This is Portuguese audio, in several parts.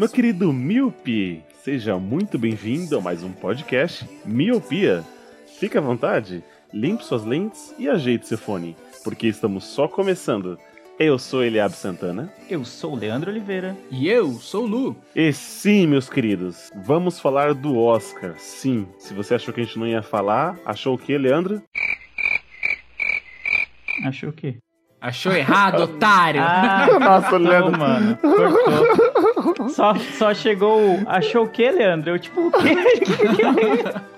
Meu querido Miope. Seja muito bem-vindo a mais um podcast Miopia. Fique à vontade, limpe suas lentes e ajeite seu fone, porque estamos só começando. Eu sou Eliab Santana. Eu sou o Leandro Oliveira. E eu sou o Lu. E sim, meus queridos, vamos falar do Oscar. Sim, se você achou que a gente não ia falar, achou o que, Leandro? Achou o quê? Achou errado, otário? Ah, Nossa, não, Leandro. mano. Cortou. Só, só chegou o. Achou o quê, Leandro? Eu, tipo, o quê?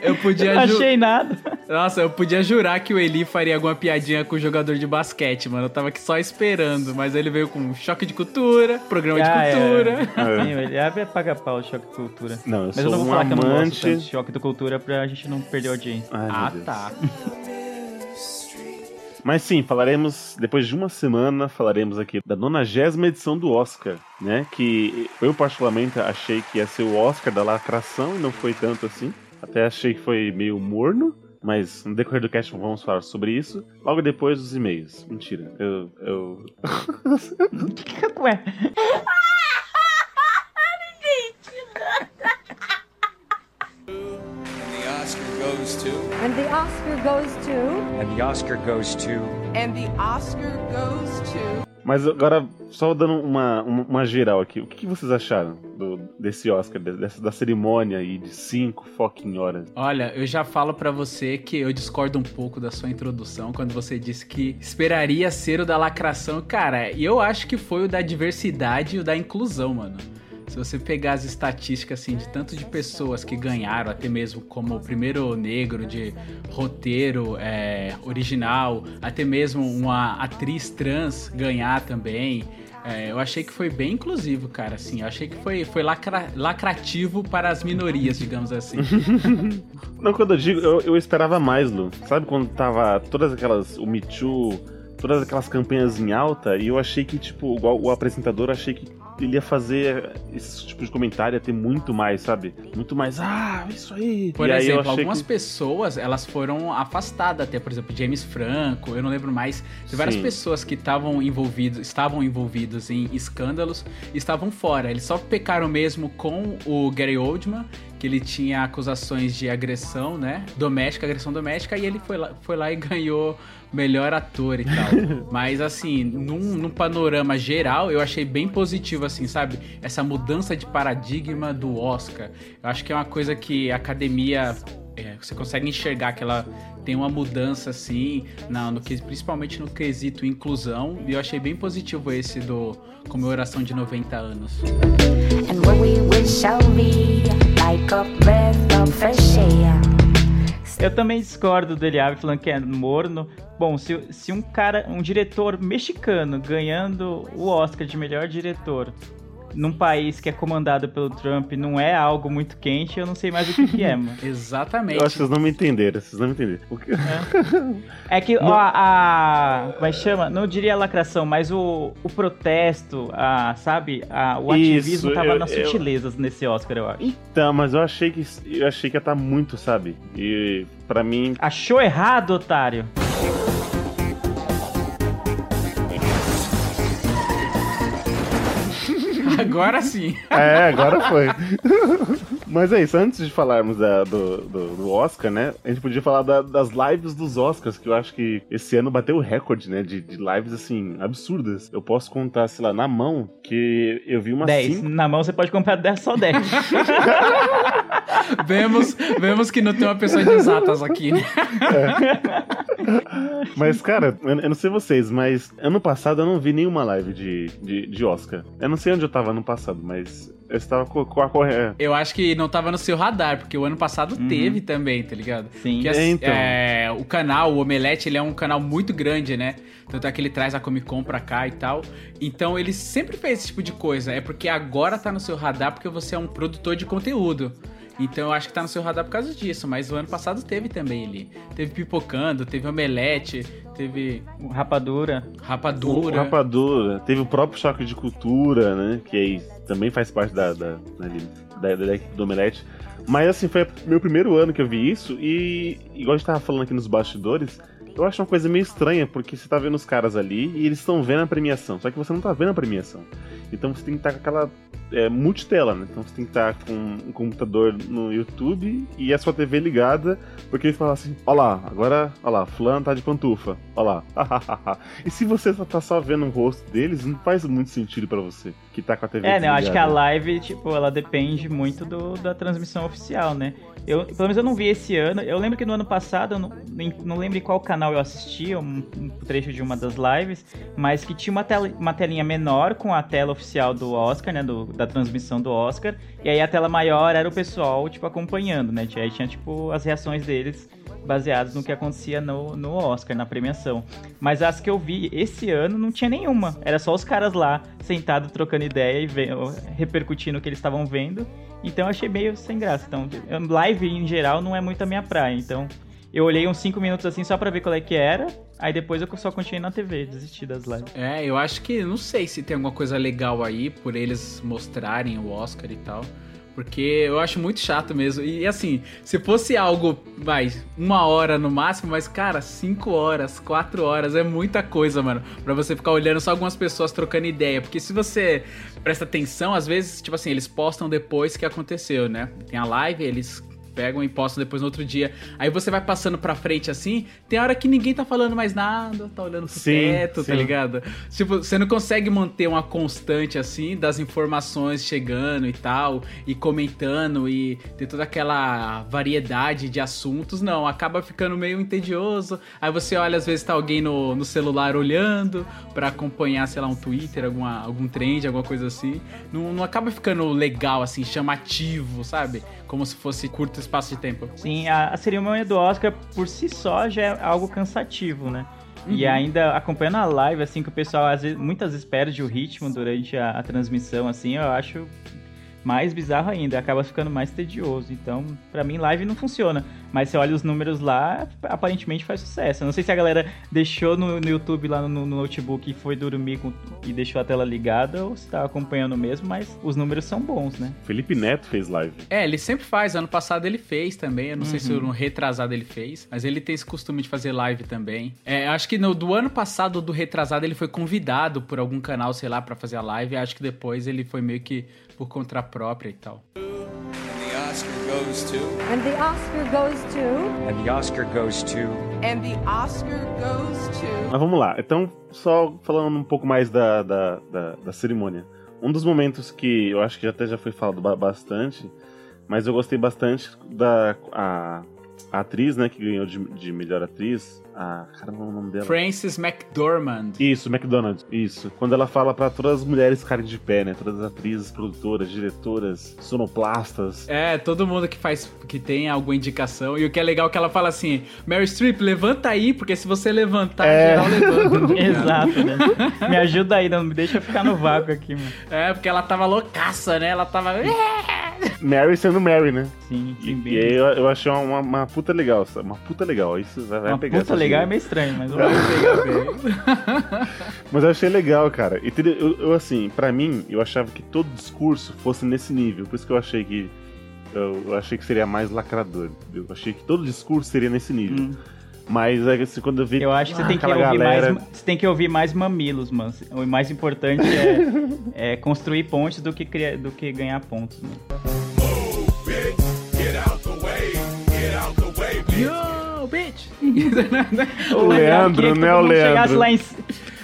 Eu podia Não ju... achei nada. Nossa, eu podia jurar que o Eli faria alguma piadinha com o jogador de basquete, mano. Eu tava aqui só esperando, mas ele veio com um choque de cultura, programa de Ah, é. cultura. É. Sim, ele abre paga pau o choque de cultura. Não, eu Mas sou eu não vou um falar que eu não gosto amante. de choque de cultura pra gente não perder a audiência. Ai, Ah, Deus. tá. Mas sim, falaremos, depois de uma semana, falaremos aqui da 90 edição do Oscar, né? Que eu particularmente achei que ia ser o Oscar da lacração e não foi tanto assim. Até achei que foi meio morno, mas no decorrer do cast vamos falar sobre isso. Logo depois dos e-mails. Mentira, eu. eu... Ué, Oscar goes to. And the Oscar goes to. And the Oscar goes to. And the Oscar goes to. Mas agora, só dando uma, uma, uma geral aqui, o que, que vocês acharam do, desse Oscar, dessa, da cerimônia aí de cinco fucking horas? Olha, eu já falo pra você que eu discordo um pouco da sua introdução quando você disse que esperaria ser o da lacração. Cara, e eu acho que foi o da diversidade e o da inclusão, mano. Se você pegar as estatísticas assim de tanto de pessoas que ganharam, até mesmo como o primeiro negro de roteiro é, original, até mesmo uma atriz trans ganhar também. é, eu achei que foi bem inclusivo, cara. Assim, eu achei que foi, foi lacra- lacrativo para as minorias, digamos assim. Não, quando eu digo, eu, eu esperava mais, Lu. Sabe quando tava todas aquelas. O Me Too, todas aquelas campanhas em alta, e eu achei que, tipo, igual o apresentador, achei que ele ia fazer esse tipo de comentário, ia ter muito mais, sabe? Muito mais, ah, isso aí. Por e aí exemplo, achei algumas que... pessoas, elas foram afastadas até, por exemplo, James Franco, eu não lembro mais. Várias Sim. pessoas que estavam envolvidos, estavam envolvidos em escândalos estavam fora. Eles só pecaram mesmo com o Gary Oldman, que ele tinha acusações de agressão, né? Doméstica, agressão doméstica, e ele foi lá, foi lá e ganhou melhor ator e tal. Mas assim, num, num panorama geral, eu achei bem positivo, assim, sabe? Essa mudança de paradigma do Oscar. Eu acho que é uma coisa que a academia. É, você consegue enxergar que ela tem uma mudança assim, na, no, que- principalmente no quesito inclusão, e eu achei bem positivo esse do comemoração de 90 anos. And what we wish shall be like a breath of fresh air. eu também discordo do Eliabe falando que é morno. Bom, se, se um cara, um diretor mexicano ganhando o Oscar de melhor diretor num país que é comandado pelo Trump não é algo muito quente, eu não sei mais o que, que é, mano. Exatamente. Eu acho que vocês não me entenderam, vocês não me entenderam. O que- É que ó, a, Como é que chama? Não diria lacração, mas o, o protesto, a, sabe? A, o Isso, ativismo tava eu- nas eu- sutilezas nesse Oscar, eu acho. Então, mas eu achei que eu achei que ia estar muito, sabe? E pra mim, Achou errado, otário? Agora sim. É, agora foi. Mas é isso, antes de falarmos da- do, do, do Oscar, né? A gente podia falar da- das lives dos Oscars, que eu acho que esse ano bateu o recorde, né? De, de lives, assim, absurdas. Eu posso contar, sei lá, na mão, que eu vi umas 10. cinco. Na mão você pode comprar 10, só 10. Vemos, vemos que não tem uma pessoa de exatas aqui, né? Mas, cara, eu, eu não sei vocês, mas ano passado eu não vi nenhuma live de, de, de Oscar. Eu não sei onde eu tava ano passado, mas eu estava com, com a correia. Eu acho que não tava no seu radar, porque o ano passado teve também, tá ligado? Sim. Que, É, então. é, o canal, o Omelete, ele é um canal muito grande, né? Tanto é que ele traz a Comic Con pra cá e tal. Então ele sempre fez esse tipo de coisa. É porque agora tá no seu radar porque você é um produtor de conteúdo. Então eu acho que tá no seu radar por causa disso. Mas o ano passado teve também ele. Teve Pipocando, teve Omelete, teve Rapadura. Rapadura. O Rapadura, teve o próprio Choque de Cultura, né? Que aí também faz parte da, da, da, da, da do Omelete. Mas assim, foi meu primeiro ano que eu vi isso e, igual a gente tava falando aqui nos bastidores, eu acho uma coisa meio estranha, porque você tá vendo os caras ali e eles estão vendo a premiação, só que você não tá vendo a premiação. Então você tem que estar com aquela é, multitela, né? Então você tem que estar com um computador no YouTube e a sua TV ligada, porque ele fala assim: ó lá, agora, ó lá, fulano tá de pantufa, ó lá. e se você tá só vendo o rosto deles, não faz muito sentido pra você que tá com a TV É, né? Eu acho que a live, tipo, ela depende muito do, da transmissão oficial, né? Eu, pelo menos eu não vi esse ano. Eu lembro que no ano passado, eu não, nem- não lembro em qual canal eu assistia, um, um trecho de uma das lives, mas que tinha uma, tela, uma telinha menor com a tela oficial do Oscar, né? Do, da transmissão do Oscar. E aí a tela maior era o pessoal, tipo, acompanhando, né? Aí tinha, tipo, as reações deles baseadas no que acontecia no, no Oscar, na premiação. Mas as que eu vi esse ano não tinha nenhuma. Era só os caras lá, sentados, trocando ideia e repercutindo o que eles estavam vendo. Então eu achei meio sem graça. Então, live em geral não é muito a minha praia. Então, eu olhei uns 5 minutos assim só pra ver qual é que era. Aí depois eu só continuei na TV, desisti das lives. É, eu acho que não sei se tem alguma coisa legal aí por eles mostrarem o Oscar e tal. Porque eu acho muito chato mesmo. E assim, se fosse algo, vai, uma hora no máximo, mas cara, cinco horas, quatro horas é muita coisa, mano. Pra você ficar olhando só algumas pessoas trocando ideia. Porque se você presta atenção, às vezes, tipo assim, eles postam depois que aconteceu, né? Tem a live, eles pegam e postam depois no outro dia. Aí você vai passando pra frente assim, tem hora que ninguém tá falando mais nada, tá olhando pro Sim, teto, tá sim. ligado? Tipo, você não consegue manter uma constante assim das informações chegando e tal, e comentando e ter toda aquela variedade de assuntos, não, acaba ficando meio entedioso. Aí você olha, às vezes tá alguém no, no celular olhando pra acompanhar, sei lá, um Twitter, alguma, algum trend, alguma coisa assim. Não, não acaba ficando legal, assim, chamativo, sabe? Como se fosse curto espaço de tempo. Sim, a, a cerimônia do Oscar por si só já é algo cansativo, né? E Uhum. ainda acompanhando a live, assim, que o pessoal às vezes, muitas vezes perde o ritmo durante a, a transmissão, assim, eu acho mais bizarro ainda, acaba ficando mais tedioso. Então, pra mim, live não funciona. Mas você olha os números lá, aparentemente faz sucesso. Eu não sei se a galera deixou no, no YouTube lá no, no notebook e foi dormir com- e deixou a tela ligada, ou se tá acompanhando mesmo, mas os números são bons, né? Felipe Neto fez live. É, ele sempre faz. Ano passado ele fez também. Eu não sei se Uhum. no retrasado ele fez. Mas ele tem esse costume de fazer live também. É, acho que no, do ano passado, do retrasado, ele foi convidado por algum canal, sei lá, pra fazer a live. Acho que depois ele foi meio que por conta própria e tal. And the Oscar goes to. And the Oscar goes to. And the Oscar goes to. And the Oscar goes to. Mas vamos lá, então, só falando um pouco mais da, da, da, da cerimônia. Um dos momentos que eu acho que até já foi falado ba- bastante, mas eu gostei bastante da a, a atriz, né, que ganhou de, de melhor atriz. A. Caramba, o nome dela. Frances McDormand. Isso, McDonald's, isso. Quando ela fala pra todas as mulheres ficarem de pé, né? Todas as atrizes, produtoras, diretoras, sonoplastas. É, todo mundo que faz, que tem alguma indicação. E o que é legal é que ela fala assim: Mary Streep, levanta aí, porque se você levantar, É. geral levanta. Exato, né? Me ajuda aí, não me deixa ficar no vácuo aqui, mano. É, porque ela tava loucaça, né? Ela tava. Mary sendo Mary, né? Sim, sim, E, bem. e aí eu, eu achei uma, uma puta legal, sabe? uma puta legal. Isso vai, vai Uma pegar puta legal é meio estranho, mas Vai pegar bem. Mas eu achei legal, cara. E eu, eu, assim, pra mim, eu achava que todo discurso fosse nesse nível. Por isso que eu achei que. Eu, achei que seria mais lacrador. Eu achei que todo discurso seria nesse nível. Hum. Mas é que assim, quando eu vi. Eu acho que você tem que ouvir galera... mais. Você tem que ouvir mais mamilos, mano. O mais importante é, é construir pontes do que, criar, do que ganhar pontos, mano. Yo, bitch! O Leandro, que né, o mundo chegasse Leandro? lá em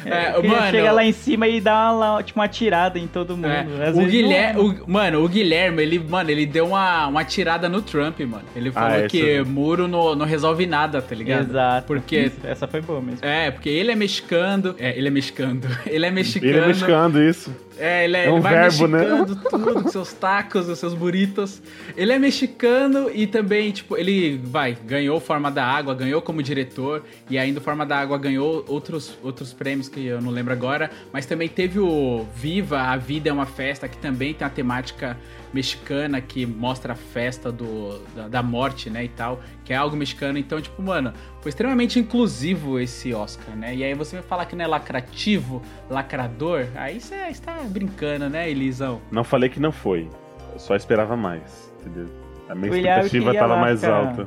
É, É, mano, chegar lá em cima e dar uma, tipo, uma tirada em todo mundo. É, o Guilherme, não- o- mano, o Guilherme, ele, mano, ele deu uma, uma tirada no Trump, mano. Ele falou essa que muro não, não resolve nada, tá ligado? Exato. Porque Isso, Essa foi boa mesmo. é, porque ele é mexicano, é, ele é mexicano. Ele é mexicano. Ele é mexicano, isso. É, ele, é, É um ele vai verbo, né? mexicando tudo com seus tacos, os seus burritos. Ele é mexicano e também, tipo, ele vai, ganhou Forma da Água, ganhou como diretor e ainda o Forma da Água ganhou outros, outros prêmios que eu não lembro agora, mas também teve o Viva, A Vida é uma Festa, que também tem a temática mexicana que mostra a festa do, da, da morte, né, e tal, que é algo mexicano. Então, tipo, mano, foi extremamente inclusivo esse Oscar, né? E aí você vai falar que não é lacrativo, lacrador, aí você está brincando, né, Elisão? Não falei que não foi. Eu só esperava mais, entendeu? A minha expectativa queria tava lá mais alta.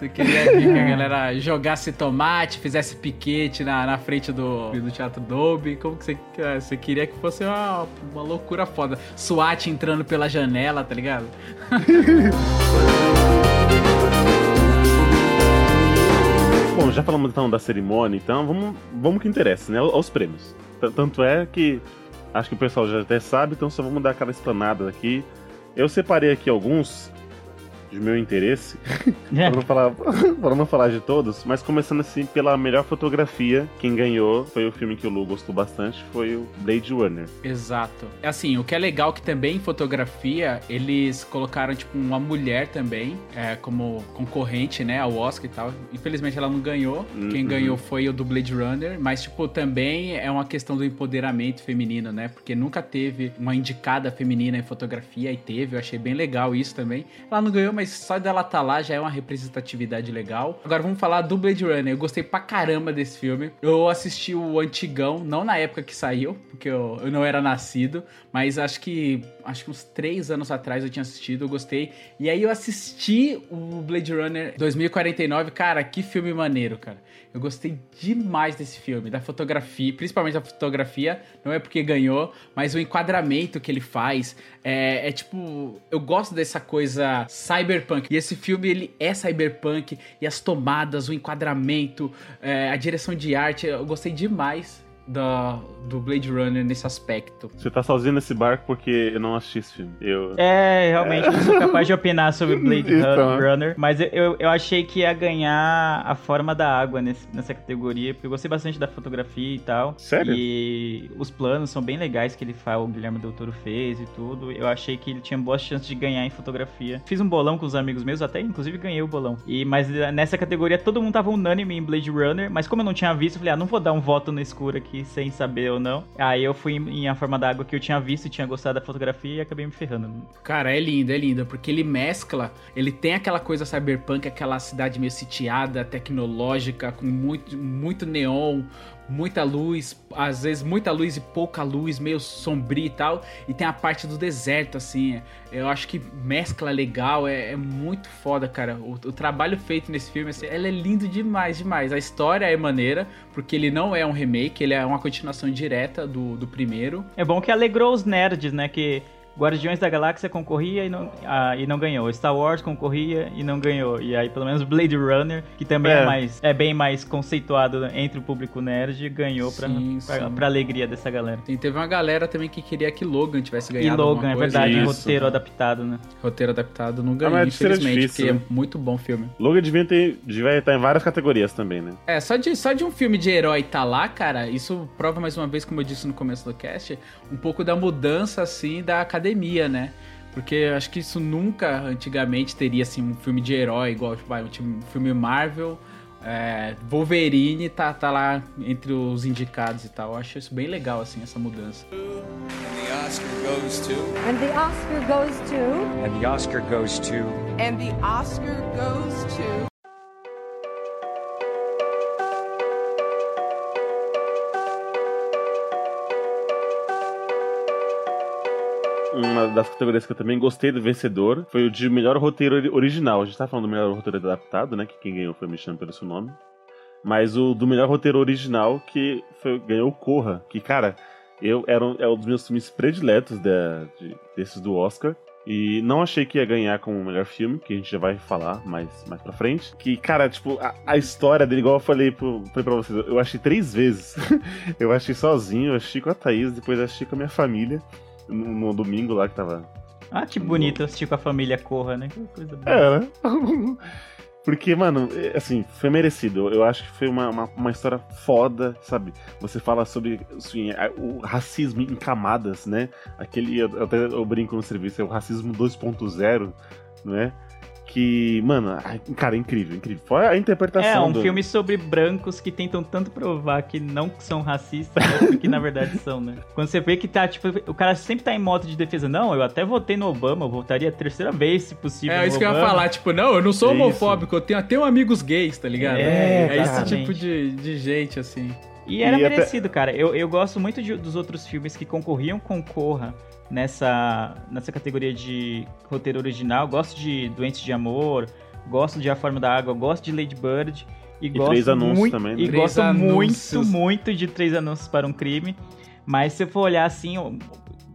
Você queria que a galera jogasse tomate, fizesse piquete na, na frente do, do Teatro Dolby? Como que você, você queria que fosse uma, uma loucura foda? SWAT entrando pela janela, tá ligado? Bom, já falamos então da cerimônia, então vamos, vamos que interessa, né? Aos prêmios. Tanto é que acho que o pessoal já até sabe, então só vamos dar aquela explanada aqui. Eu separei aqui alguns de meu interesse, para não, falar, pra não falar de todos, mas começando assim pela melhor fotografia, quem ganhou foi o filme que o Lu gostou bastante, foi o Blade Runner. Exato. Assim, o que é legal que também em fotografia, eles colocaram, tipo, uma mulher também, é, como concorrente, né, ao Oscar e tal. Infelizmente ela não ganhou. Quem Uhum. ganhou foi o do Blade Runner, mas, tipo, também é uma questão do empoderamento feminino, né? Porque nunca teve uma indicada feminina em fotografia e teve, eu achei bem legal isso também. Ela não ganhou, mas só dela estar lá já é uma representatividade legal. Agora vamos falar do Blade Runner. Eu gostei pra caramba desse filme. Eu assisti o antigão, não na época que saiu, porque eu, eu não era nascido, mas acho que acho que uns três anos atrás eu tinha assistido, eu gostei. E aí eu assisti o Blade Runner 2049, cara, que filme maneiro, cara. Eu gostei demais desse filme, da fotografia, principalmente da fotografia, não é porque ganhou, mas o enquadramento que ele faz é, é tipo, eu gosto dessa coisa cyberpunk. E esse filme ele é cyberpunk e as tomadas, o enquadramento, é, a direção de arte, eu gostei demais da, do Blade Runner nesse aspecto. Você tá sozinho nesse barco porque eu não assisti esse filme. Eu... É, realmente, não sou capaz de opinar sobre Blade Então. Runner, mas eu- eu, achei que ia ganhar a forma da água nesse- nessa categoria, porque eu gostei bastante da fotografia e tal. Sério? E os planos são bem legais que ele faz, o Guilherme Del Toro fez e tudo. Eu achei que ele tinha boas chances de ganhar em fotografia. Fiz um bolão com os amigos meus, até inclusive ganhei o bolão. E, mas nessa categoria todo mundo tava unânime em Blade Runner, mas como eu não tinha visto, eu falei, ah, não vou dar um voto no escuro aqui sem saber ou não. Aí eu fui em A Forma da Água que eu tinha visto e tinha gostado da fotografia e acabei me ferrando. Cara, é lindo, é lindo, porque ele mescla, ele tem aquela coisa cyberpunk, aquela cidade meio sitiada, tecnológica, com muito, muito neon, muita luz, às vezes muita luz e pouca luz, meio sombrio e tal, e tem a parte do deserto, assim, eu acho que mescla legal, é, é muito foda, cara, o, o trabalho feito nesse filme, assim, ele é lindo demais, demais, a história é maneira, porque ele não é um remake, ele é uma continuação direta do, do primeiro, É bom que alegrou os nerds, né? Que Guardiões da Galáxia concorria e não, ah, e não ganhou. Star Wars concorria e não ganhou. E aí, pelo menos, Blade Runner, que também é, É. mais, é bem mais conceituado entre o público nerd, ganhou pra, Sim, pra, sim. pra alegria dessa galera. E teve uma galera também que queria que Logan tivesse E ganhado Logan, alguma é verdade, Isso. roteiro adaptado, né? Roteiro adaptado não Ah, ganhou, era infelizmente, difícil, porque né? é muito bom filme. Logan devia, ter, devia estar em várias categorias também, né? É, só de, só de um filme de herói tá lá, cara, isso prova mais uma vez, como eu disse no começo do cast, um pouco da mudança, assim, da academia, né? Porque eu acho que isso nunca, antigamente, teria, assim, um filme de herói, igual, tipo, vai, um time- um filme Marvel, é, Wolverine tá, tá lá entre os indicados e tal. Eu acho isso bem legal, assim, essa mudança. And the Oscar goes to. And the Oscar goes to. And the Oscar goes to. And the Oscar goes to. Uma das categorias que eu também gostei do vencedor foi o de melhor roteiro ori- original. A gente tá falando do melhor roteiro adaptado, né? Que quem ganhou foi Me Chame Pelo Seu Nome. Mas o do melhor roteiro original que foi, ganhou o Corra. Que, cara, eu era um, é um dos meus filmes prediletos de- desses do Oscar. E não achei que ia ganhar como o melhor filme, que a gente já vai falar mais, mais pra frente. Que, cara, tipo, a, a história dele, igual eu falei, pro, falei pra vocês, eu achei três vezes. eu achei sozinho, eu achei com a Thaís, depois achei com a minha família. No, no domingo lá que tava. Ah, que bonito assistir com a família Corra, né? Que coisa boa. É, né? Porque, mano, é, assim, foi merecido. Eu acho que foi uma, uma, uma história foda, sabe? Você fala sobre assim, o racismo em camadas, né? Aquele, eu, eu até eu brinco no serviço, é o racismo 2.0, não é? Que, mano, cara, incrível, incrível. Fora a interpretação É, um do... filme sobre brancos que tentam tanto provar que não são racistas, né, que na verdade são, né? Quando você vê que tá, tipo, o cara sempre tá em moto de defesa. Não, eu até votei no Obama, eu votaria a terceira vez, se possível. É no isso que eu ia Obama. falar, tipo, não, eu não sou Isso. homofóbico, eu tenho até um amigos gays, tá ligado? É, esse exatamente. tipo de, de gente, assim. E era E até- merecido, cara. Eu, eu gosto muito de- dos outros filmes que concorriam com Corra nessa, nessa categoria de roteiro original. Gosto de Doentes de Amor, gosto de A Forma da Água, gosto de Lady Bird. E, gosto Três Anúncios muito, também, né? E Três gosto Anúncios. muito, muito de Três Anúncios para um Crime. Mas se eu for olhar assim,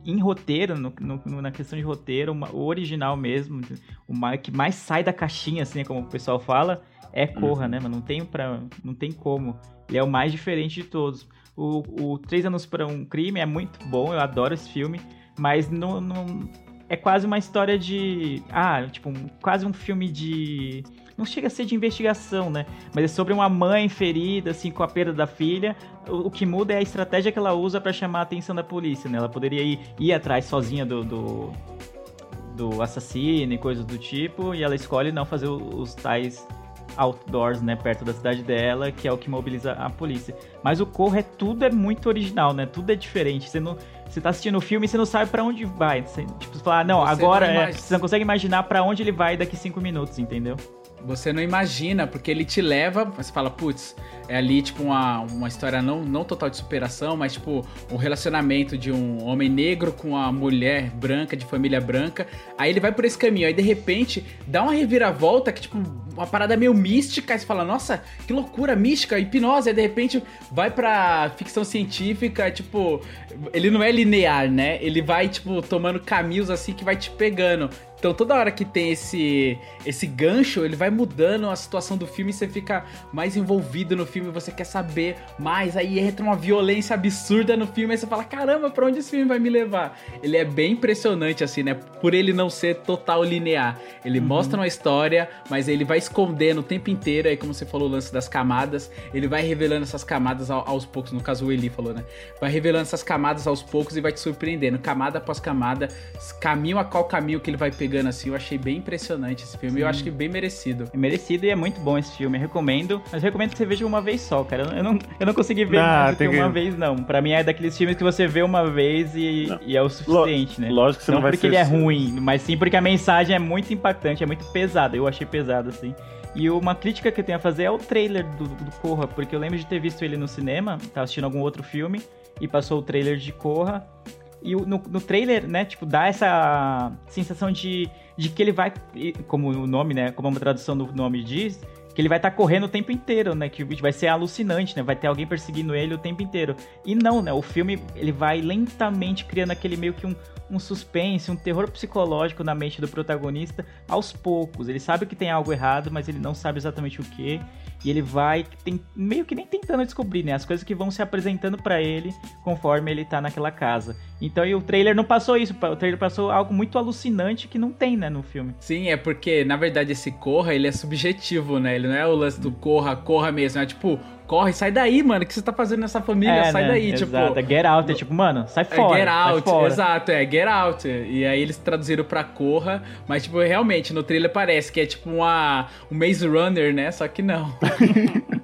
em roteiro, no- no- na questão de roteiro, uma- o original mesmo, o que mais sai da caixinha, assim, como o pessoal fala, é Corra, Uhum. né, mano? Não tem, pra, não tem como. Ele é o mais diferente de todos. O, o Três Anos para um Crime é muito bom, eu adoro esse filme, mas não, não- é quase uma história de. Ah, tipo, quase um filme de. Não chega a ser de investigação, né? Mas é sobre uma mãe ferida, assim, com a perda da filha. O, o que muda é a estratégia que ela usa pra chamar a atenção da polícia, né? Ela poderia ir, ir atrás sozinha do, do, do assassino e coisas do tipo, e ela escolhe não fazer os tais outdoors, né, perto da cidade dela, que é o que mobiliza a polícia. Mas o Corra é tudo é muito original, né? Tudo é diferente. Você não, você tá assistindo o filme e você não sabe pra onde vai. Você, tipo, você fala, ah, não, Você agora não é, você não consegue imaginar pra onde ele vai daqui cinco minutos, entendeu? Você não imagina, porque ele te leva, você fala, putz, é ali tipo uma, uma história não, não total de superação, mas tipo um relacionamento de um homem negro com uma mulher branca, de família branca. Aí ele vai por esse caminho, aí de repente dá uma reviravolta que tipo uma parada meio mística, aí você fala, nossa, que loucura, mística, hipnose, aí de repente vai pra ficção científica, tipo, ele não é linear, né? Ele vai tipo tomando caminhos assim que vai te pegando. Então toda hora que tem esse esse gancho, ele vai mudando a situação do filme e você fica mais envolvido no filme, você quer saber mais, aí entra uma violência absurda no filme, aí você fala, caramba, pra onde esse filme vai me levar? Ele é bem impressionante, assim, né? Por ele não ser total linear. Ele mostra uma história, mas ele vai escondendo o tempo inteiro, aí como você falou, o lance das camadas, ele vai revelando essas camadas ao- aos poucos, no caso o Eli falou, né? Vai revelando essas camadas aos poucos e vai te surpreendendo, camada após camada, caminho a qual caminho que ele vai pegando, assim, eu achei bem impressionante esse filme, eu acho que bem merecido. É merecido e é muito bom esse filme, eu recomendo. Mas eu recomendo que você veja uma vez só, cara. Eu não, eu não consegui ver Ah, mais do que tem que- uma vez, não. Pra mim é daqueles filmes que você vê uma vez e, e é o suficiente, né? Lógico que você não, não vai porque ser ele é ruim, mas sim porque a mensagem é muito impactante, é muito pesada. Eu achei pesado, assim. E uma crítica que eu tenho a fazer é o trailer do, do Corra, porque eu lembro de ter visto ele no cinema, tava assistindo algum outro filme, e passou o trailer de Corra. E no, no trailer, né, tipo, dá essa sensação de, de que ele vai, como o nome, né, como a tradução do nome diz, que ele vai estar correndo o tempo inteiro, né, que vai ser alucinante, né, vai ter alguém perseguindo ele o tempo inteiro. E não, né, o filme, ele vai lentamente criando aquele meio que um, um suspense, um terror psicológico na mente do protagonista aos poucos. Ele sabe que tem algo errado, mas ele não sabe exatamente o que. E ele vai tem, meio que nem tentando descobrir, né? As coisas que vão se apresentando pra ele conforme ele tá naquela casa. Então, e o trailer não passou isso. O trailer passou algo muito alucinante que não tem, né, no filme. Sim, é porque, na verdade, esse corra, ele é subjetivo, né? Ele não é o lance do corra, corra mesmo. É tipo, corre, sai daí, mano. O que você tá fazendo nessa família? É, sai né? daí, Exato. tipo. É Get Out, é tipo, mano, sai É fora. Get sai Out, fora. exato, é Get Out. E aí eles traduziram pra Corra, mas tipo, realmente, no trailer parece que é tipo uma, um Maze Runner, né? Só que não.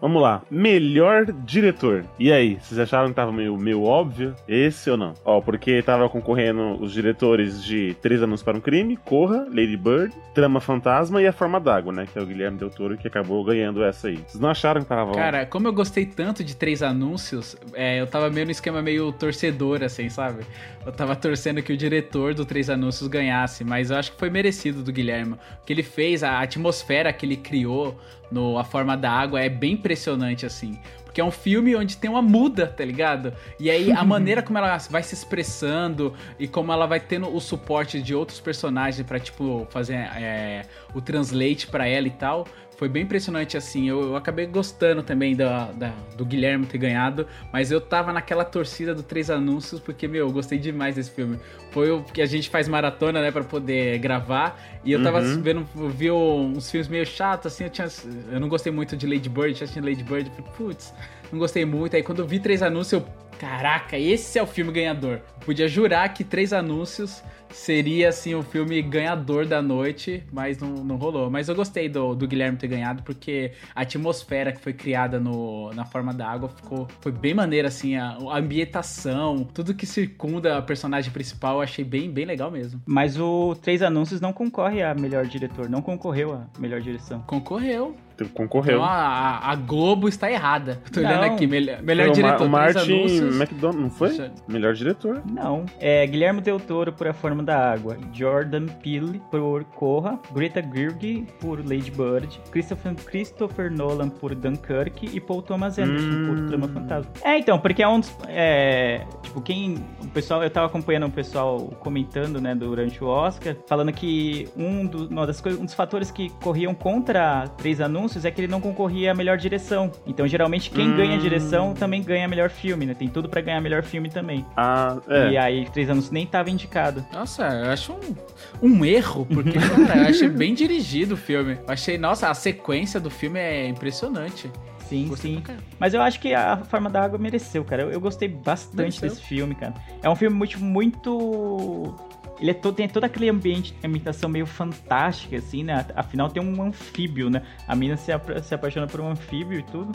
Vamos lá. Melhor diretor. E aí, vocês acharam que tava meio, meio óbvio? Esse ou não? Ó, porque tava concorrendo os diretores de Três Anos para um Crime, Corra, Lady Bird, Trama Fantasma e A Forma d'Água, né? Que é o Guilherme Del Toro que acabou ganhando essa aí. Vocês não acharam que tava... Cara, como eu gostei tanto de três anúncios, é, eu tava meio no esquema meio torcedor, assim, sabe? Eu tava torcendo que o diretor do Três Anúncios ganhasse, mas eu acho que foi merecido do Guilherme. O que ele fez, a atmosfera que ele criou no A Forma da Água é bem impressionante, assim. Porque é um filme onde tem uma muda, tá ligado? E aí a maneira como ela vai se expressando e como ela vai tendo o suporte de outros personagens pra, tipo, fazer é, o translate pra ela e tal. Foi bem impressionante, assim. Eu, eu acabei gostando também da, da- do Guilherme ter ganhado, mas eu tava naquela torcida do Três Anúncios, porque, meu, eu gostei demais desse filme. Foi o que a gente faz maratona, né, pra poder gravar. E eu tava Uhum. vendo, vi uns filmes meio chatos, assim. Eu, tinha, eu não gostei muito de Lady Bird, já tinha Lady Bird. eu Falei, putz, não gostei muito. Aí quando eu vi Três Anúncios, eu. Caraca, esse é o filme ganhador. Eu podia jurar que Três Anúncios seria, assim, o filme ganhador da noite, mas não, não rolou. Mas eu gostei do, do Guilherme ter ganhado, porque a atmosfera que foi criada no, na forma da água ficou, foi bem maneira, assim, a, a ambientação, tudo que circunda a personagem principal, eu achei bem, bem legal mesmo. Mas o Três Anúncios não concorre a melhor diretor, não concorreu a melhor direção. Concorreu. Concorreu. Então a, a- Globo está errada. Tô olhando Não. aqui, melhor, melhor diretor, o Três Martin Anúncios. McDonald, não foi? Já- Melhor diretor. Não. É Guilherme Del Toro por A Forma da Água, Jordan Peele por Corra, Greta Gerwig por Lady Bird, Christopher, Christopher Nolan por Dunkirk e Paul Thomas Anderson Hum. por Trama Fantasma. É, então, porque é um dos... É, tipo, quem... O pessoal... Eu tava acompanhando o pessoal comentando, né, durante o Oscar, falando que um, do, uma das coisas, um dos fatores que corriam contra Três Anúncios é que ele não concorria à melhor direção. Então, geralmente, quem Hum. ganha direção também ganha melhor filme, né? Tem tudo pra ganhar melhor filme também. Ah, é. E aí, Três Anos nem tava indicado. Nossa, eu acho um, um erro, porque, cara, eu achei bem dirigido o filme. Eu achei, nossa, a sequência do filme é impressionante. Sim, Gostei sim. Mas eu acho que a Forma da Água mereceu, cara. Eu, eu gostei bastante Mereceu. desse filme, cara. É um filme muito. muito... Ele é todo, tem todo aquele ambiente, ambientação meio fantástica, assim, né? Afinal, tem um anfíbio, né? A mina se, se apaixona por um anfíbio e tudo.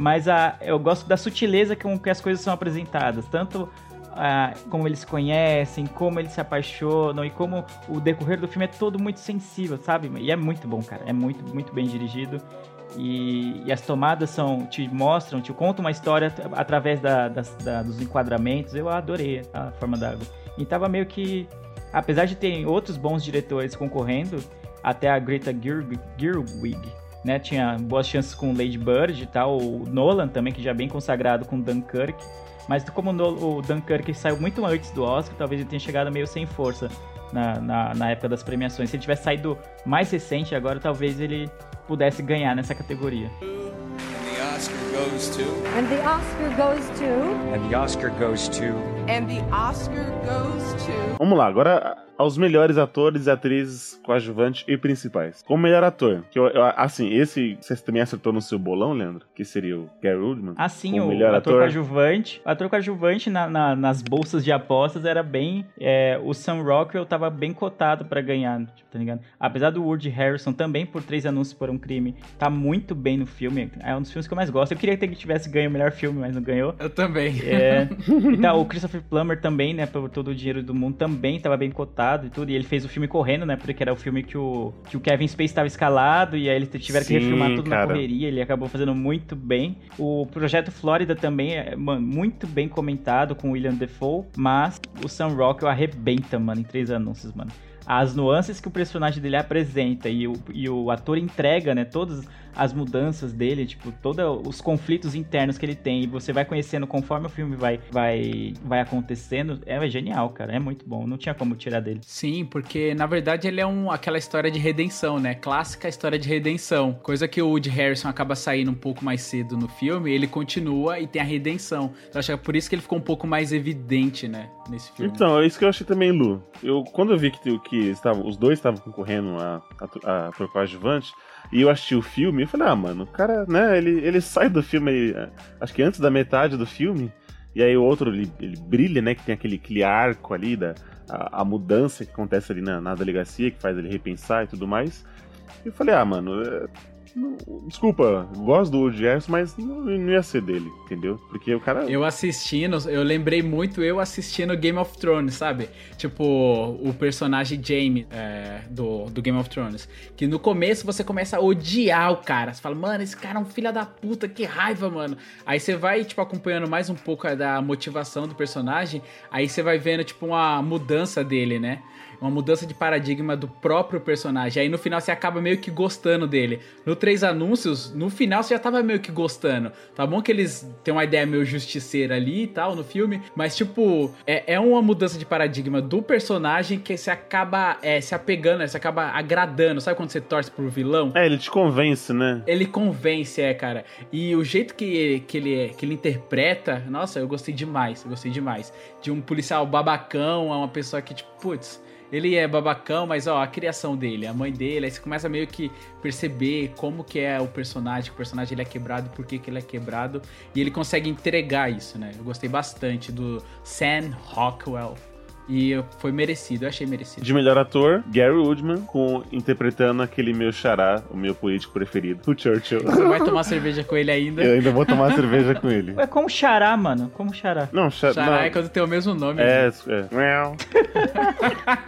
Mas a, eu gosto da sutileza com que as coisas são apresentadas. Tanto ah, como eles se conhecem, como eles se apaixonam e como o decorrer do filme é todo muito sensível, sabe? E é muito bom, cara. É muito, muito bem dirigido. E, e as tomadas são te mostram, te contam uma história at- através da- das- da- dos enquadramentos. Eu adorei a forma d'água. E tava meio que. Apesar de ter outros bons diretores concorrendo, até a Greta Gerwig, Gerwig né? Tinha boas chances com Lady Bird e tal. O Nolan também, que já é bem consagrado com Dunkirk. Mas como o Dunkirk saiu muito antes do Oscar, talvez ele tenha chegado meio sem força na, na, na época das premiações. Se ele tivesse saído mais recente agora, talvez ele pudesse ganhar nessa categoria. And the Oscar goes to. And the Oscar goes to. And the Oscar goes to. And the Oscar goes to. Vamos lá, agora aos melhores atores e atrizes coadjuvantes e principais. Como melhor ator, que eu, eu- assim, esse você também acertou no seu bolão, Leandro? Que seria o Gary Oldman? Assim, o melhor ator, ator. coadjuvante. O ator coadjuvante na- na- nas bolsas de apostas era bem. é, o Sam Rockwell tava bem cotado pra ganhar, tipo, tá ligado? Apesar do Woody Harrison também, por três anúncios por um crime, tá muito bem no filme. É um dos filmes que eu mais gosto. Eu queria que ele tivesse ganho o melhor filme, mas não ganhou. Eu também. É. Então, o Christopher Plummer também, né, por todo o dinheiro do mundo, também tava bem cotado e tudo. E ele fez o filme correndo, né, porque era o filme que o, que o Kevin Spacey estava escalado e aí eles tiveram que Sim, refilmar tudo na cara. correria. Ele acabou fazendo muito bem. O Projeto Flórida também é, mano, muito bem comentado com o William Defoe, mas o Sam Rockwell arrebenta, mano, em três anúncios, mano. As nuances que o personagem dele apresenta e o, e o ator entrega, né? Todas as mudanças dele, tipo, todos os conflitos internos que ele tem, e você vai conhecendo conforme o filme vai, vai, vai acontecendo, é genial, cara. É muito bom. Não tinha como tirar dele. Sim, porque na verdade ele é um, aquela história de redenção, né? Clássica história de redenção. Coisa que o Woody Harrison acaba saindo um pouco mais cedo no filme, ele continua e tem a redenção. Então acho que é por isso que ele ficou um pouco mais evidente, né? Nesse filme. Então, é isso que eu achei também, Lu. Eu, quando eu vi que, que estavam, os dois estavam concorrendo a, a, a ator coadjuvante, e eu assisti o filme, eu falei, ah, mano, o cara, né, ele, ele sai do filme, aí, é, acho que antes da metade do filme, e aí o outro, ele, ele brilha, né, que tem aquele, aquele arco ali, da, a, a mudança que acontece ali na, na delegacia, que faz ele repensar e tudo mais. E eu falei, ah, mano, é, desculpa, gosto do Harrison, mas não, não ia ser dele, entendeu? Porque o cara. Eu assistindo, eu lembrei muito eu assistindo Game of Thrones, sabe? Tipo, o personagem Jaime é, do, do Game of Thrones. Que no começo você começa a odiar o cara. Você fala, mano, esse cara é um filho da puta, que raiva, mano. Aí você vai, tipo, acompanhando mais um pouco da motivação do personagem. Aí você vai vendo, tipo, uma mudança dele, né? Uma mudança de paradigma do próprio personagem. Aí no final você acaba meio que gostando dele. No Três Anúncios, no final você já tava meio que gostando. Tá bom que eles têm uma ideia meio justiceira ali e tal no filme. Mas, tipo, é, é uma mudança de paradigma do personagem que você acaba é, se apegando, né? você acaba agradando. Sabe quando você torce pro vilão? É, ele te convence, né? Ele convence, é, cara. E o jeito que, que, ele, que ele interpreta, nossa, eu gostei demais, eu gostei demais. De um policial babacão a uma pessoa que, tipo, putz, ele é babacão, mas ó, a criação dele, a mãe dele, aí você começa meio que perceber como que é o personagem, que o personagem ele é quebrado, por que, que ele é quebrado, e ele consegue entregar isso, né? Eu gostei bastante do Sam Rockwell. E foi merecido, eu achei merecido. De melhor ator, Gary Oldman, com, interpretando aquele meu xará, o meu político preferido, o Churchill. Você vai tomar cerveja com ele ainda? Eu ainda vou tomar cerveja com ele. É como xará, mano. Como xará. Não, xa- Xará não. é quando tem o mesmo nome. É, né? é.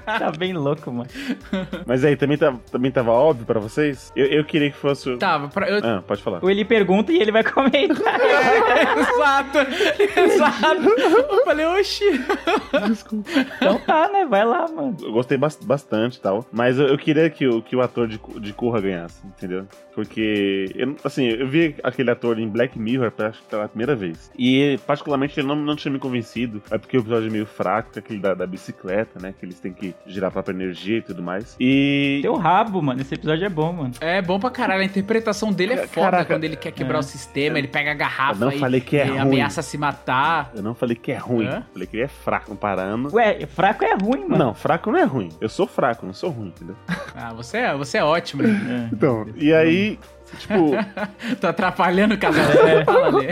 Tá bem louco, mano. Mas aí, também, tá, também tava óbvio pra vocês? Eu, eu queria que fosse. o- Tava, pra, eu, Ah, pode falar. Ou ele pergunta e ele vai comentar. Exato, exato. Eu falei, oxi. Então tá, né? Vai lá, mano. Eu gostei bas- bastante e tal. Mas eu, eu queria que, o- que o ator de, de Corra ganhasse, entendeu? Porque, eu, assim, eu vi aquele ator em Black Mirror pra- acho que pela primeira vez. E, particularmente, ele não, não tinha me convencido. É porque o episódio é meio fraco, aquele da, da bicicleta, né? Que eles têm que girar a própria energia e tudo mais. E. Teu rabo, mano. Esse episódio é bom, mano. É bom pra caralho, a interpretação dele é foda Caraca. quando ele quer quebrar É. o sistema, ele pega a garrafa Eu não e, falei que é e ruim. ameaça se matar. Eu não falei que é ruim. Hã? Falei que ele é fraco comparando. Ué, fraco é ruim, mano. Não, fraco não é ruim. Eu sou fraco, não sou ruim, entendeu? Ah, você é, você é ótimo. É. Então, e aí, tipo, Tô atrapalhando o casal. É. Fala, Lê.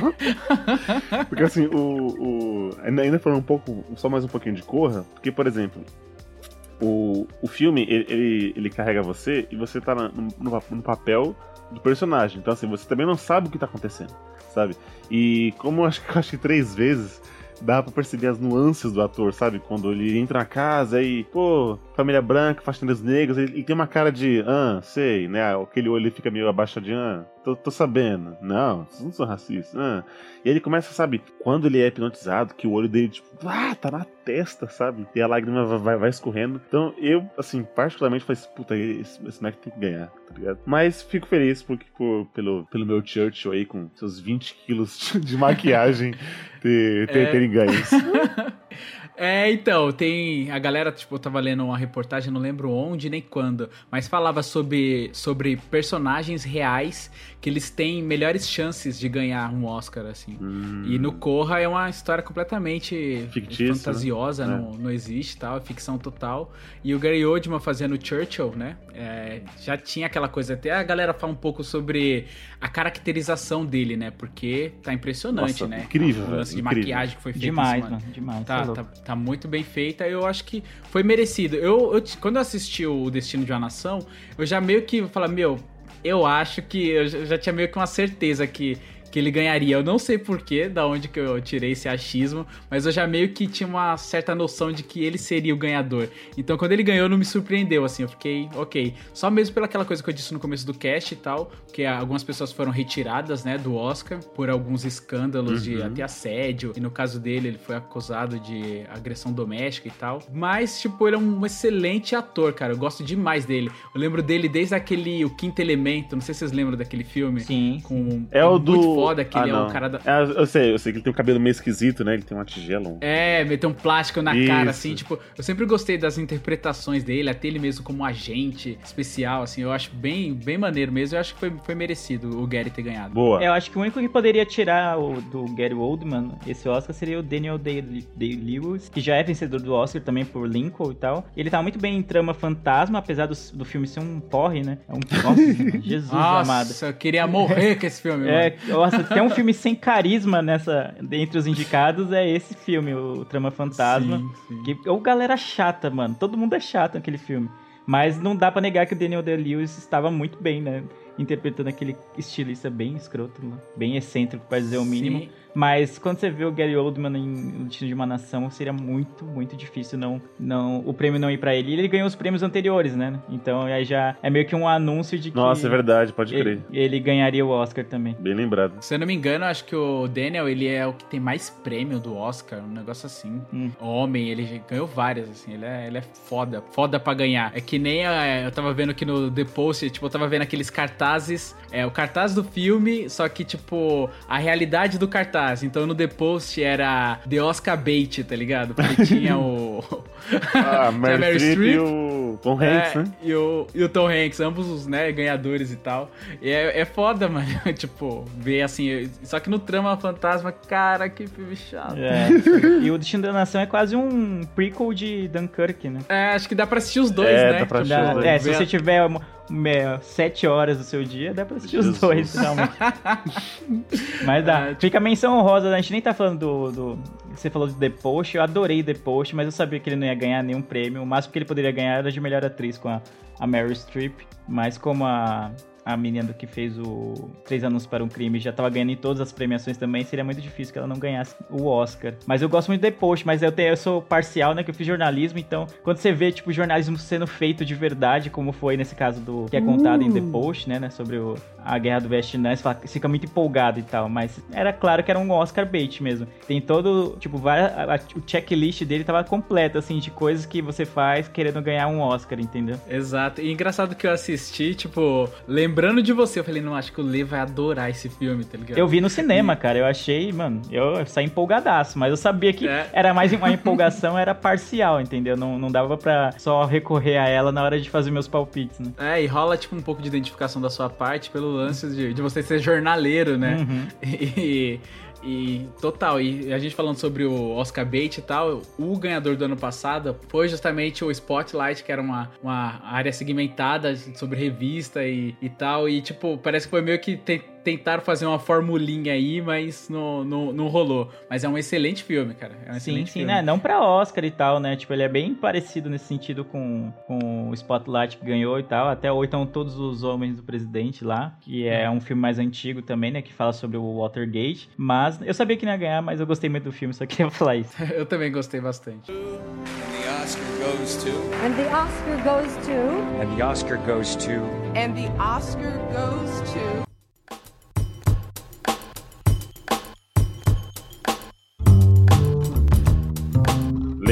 Porque assim, o. o ainda, falando um pouco, só mais um pouquinho de Corra, porque, por exemplo, o, o filme, ele, ele, ele carrega você e você tá na- no, no, no papel do personagem. Então, assim, você também não sabe o que tá acontecendo, sabe? E como eu acho, que- eu acho que três vezes dá pra perceber as nuances do ator, sabe? Quando ele entra na casa e, pô, família branca, faxineiros negros, ele, ele tem uma cara de, ah, sei, né? Aquele olho ele fica meio abaixadinho, ah, tô, tô sabendo. Não, vocês não são racistas, ah. E ele começa, sabe, quando ele é hipnotizado, que o olho dele, tipo, ah, tá na testa, sabe? E a lágrima vai, vai, escorrendo. Então eu, assim, particularmente falei assim, puta, esse, esse moleque tem que ganhar, tá ligado? Mas fico feliz porque, por, pelo, pelo meu Churchill aí, com seus 20 quilos de maquiagem, ter, ter, É. terem ganho isso. É, então, tem. A galera, tipo, eu tava lendo uma reportagem, não lembro onde nem quando, mas falava sobre, sobre personagens reais que eles têm melhores chances de ganhar um Oscar, assim. E no Corra é uma história completamente Fictícia, fantasiosa, né? não, não existe tal, é ficção total. E o Gary Oldman fazendo Churchill, né? é, já tinha aquela coisa. Até a galera fala um pouco sobre a caracterização dele, né? Porque tá impressionante, Nossa, né? incrível, O lance de incrível. maquiagem que foi feito. Demais, mano. Demais. Tá, é tá, louco. tá muito bem feita. Eu acho que foi merecido. Eu, eu- quando eu assisti o Destino de uma Nação, eu já meio que falei, meu, eu acho que eu já tinha meio que uma certeza que, que ele ganharia. Eu não sei porquê, da onde que eu tirei esse achismo, mas eu já meio que tinha uma certa noção de que ele seria o ganhador. Então quando ele ganhou, não me surpreendeu, assim, eu fiquei, ok. Só mesmo pelaquela coisa que eu disse no começo do cast e tal, que algumas pessoas foram retiradas, né, do Oscar por alguns escândalos de Uhum. até assédio. E no caso dele, ele foi acusado de agressão doméstica e tal. Mas, tipo, ele é um excelente ator, cara. Eu gosto demais dele. Eu lembro dele desde aquele O Quinto Elemento. Não sei se vocês lembram daquele filme. Sim. Com, É o muito do. Foda que ele Ah, é o não. cara da. É, eu sei, eu sei que ele tem um cabelo meio esquisito, né? Ele tem uma tigela. um- É, meter um plástico na Isso. cara, assim, tipo, eu sempre gostei das interpretações dele, até ele mesmo como agente especial, assim, eu acho bem, bem maneiro mesmo, eu acho que foi, foi merecido o Gary ter ganhado. Boa. É, Eu acho que o único que poderia tirar o, do Gary Oldman esse Oscar seria o Daniel Day- Day-Lewis, que já é vencedor do Oscar também por Lincoln e tal. Ele tá muito bem em trama fantasma, apesar do, do filme ser um porre, né? É um nossa, Jesus amado. Nossa, eu queria morrer com esse filme, É, mano. Nossa, tem um filme sem carisma nessa, entre os indicados, é esse filme, o Trama Fantasma. Sim, sim. Que, ou galera chata, mano. Todo mundo é chato naquele filme. Mas não dá pra negar que o Daniel Day-Lewis estava muito bem, né? Interpretando aquele estilista bem escroto, bem excêntrico, pra dizer o mínimo. Sim. Mas quando você vê o Gary Oldman em O Destino de uma Nação, seria muito, muito difícil não, não o prêmio não ir pra ele. E ele ganhou os prêmios anteriores, né? Então aí já é meio que um anúncio de que Nossa, é verdade, pode crer. ele, ele ganharia o Oscar também. Bem lembrado. Se eu não me engano, acho que o Daniel, ele é o que tem mais prêmio do Oscar, um negócio assim. Hum. Homem, ele ganhou várias, assim, ele é, ele é foda, foda pra ganhar. É que nem a- eu tava vendo aqui no The Post, tipo, eu tava vendo aqueles cartazes, é, o cartaz do filme, só que, tipo, a realidade do cartaz. Então no The Post era The Oscar Bait, tá ligado? Porque tinha o... Ah, Tinha a Meryl Streep e o Tom Hanks, É, né? E o, e o Tom Hanks, ambos os né, ganhadores e tal. E é, é foda, mano. tipo, ver assim. Só que no Trama Fantasma, cara, que filme chato. É. e o Destino da Nação é quase um prequel de Dunkirk, né? É, acho que dá pra assistir os dois, É, né? dá pra assistir Dá- os dois. é, se você tiver sete horas do seu dia, dá pra assistir os Jesus. dois, realmente. Mas dá. É, tipo- Fica a menção honrosa, né? a gente nem tá falando do, do- Você falou de The Post, eu adorei The Post, mas eu sabia que ele não ia ganhar nenhum prêmio. O máximo que ele poderia ganhar era de melhor atriz com a, a Meryl Streep. Mas como a, a menina que fez o Três Anos para um Crime já tava ganhando em todas as premiações também, seria muito difícil que ela não ganhasse o Oscar. Mas eu gosto muito de The Post, mas eu, tenho, eu sou parcial, né? Que eu fiz jornalismo, então quando você vê, tipo, jornalismo sendo feito de verdade, como foi nesse caso do que é contado em The Post, né? né, sobre o, a guerra do Vietnã, você fala- fica muito empolgado e tal, mas era claro que era um Oscar bait mesmo. Tem todo, tipo, várias, a- a- o checklist dele tava completo, assim, de coisas que você faz querendo ganhar um Oscar, entendeu? Exato. E engraçado que eu assisti, tipo, lembrando de você, eu falei, não, acho que o Lê vai adorar esse filme, tá ligado? Eu vi no cinema, cara, eu achei, mano, eu saí empolgadaço, mas eu sabia que É. era mais uma empolgação, era parcial, entendeu? Não, não dava pra só recorrer a ela na hora de fazer meus palpites, né? É, e rola, tipo, um pouco de identificação da sua parte pelo lance de, de você ser jornaleiro, né? Uhum. E, e total, e a gente falando sobre o Oscar Bait e tal, o ganhador do ano passado foi justamente o Spotlight, que era uma, uma área segmentada sobre revista e, e tal, e tipo, parece que foi meio que te- tentaram fazer uma formulinha aí, mas não, não, não rolou. Mas é um excelente filme, cara. É um Sim, excelente sim, filme. né? Não pra Oscar e tal, né? Tipo, ele é bem parecido nesse sentido com, com o Spotlight que ganhou e tal. Até ou então Todos os Homens do Presidente lá, que é um filme mais antigo também, né? Que fala sobre o Watergate. Mas eu sabia que não ia ganhar, mas eu gostei muito do filme, só queria falar isso. Eu também gostei bastante. And the Oscar goes to. And the Oscar goes to. And the Oscar goes to. And the Oscar goes to.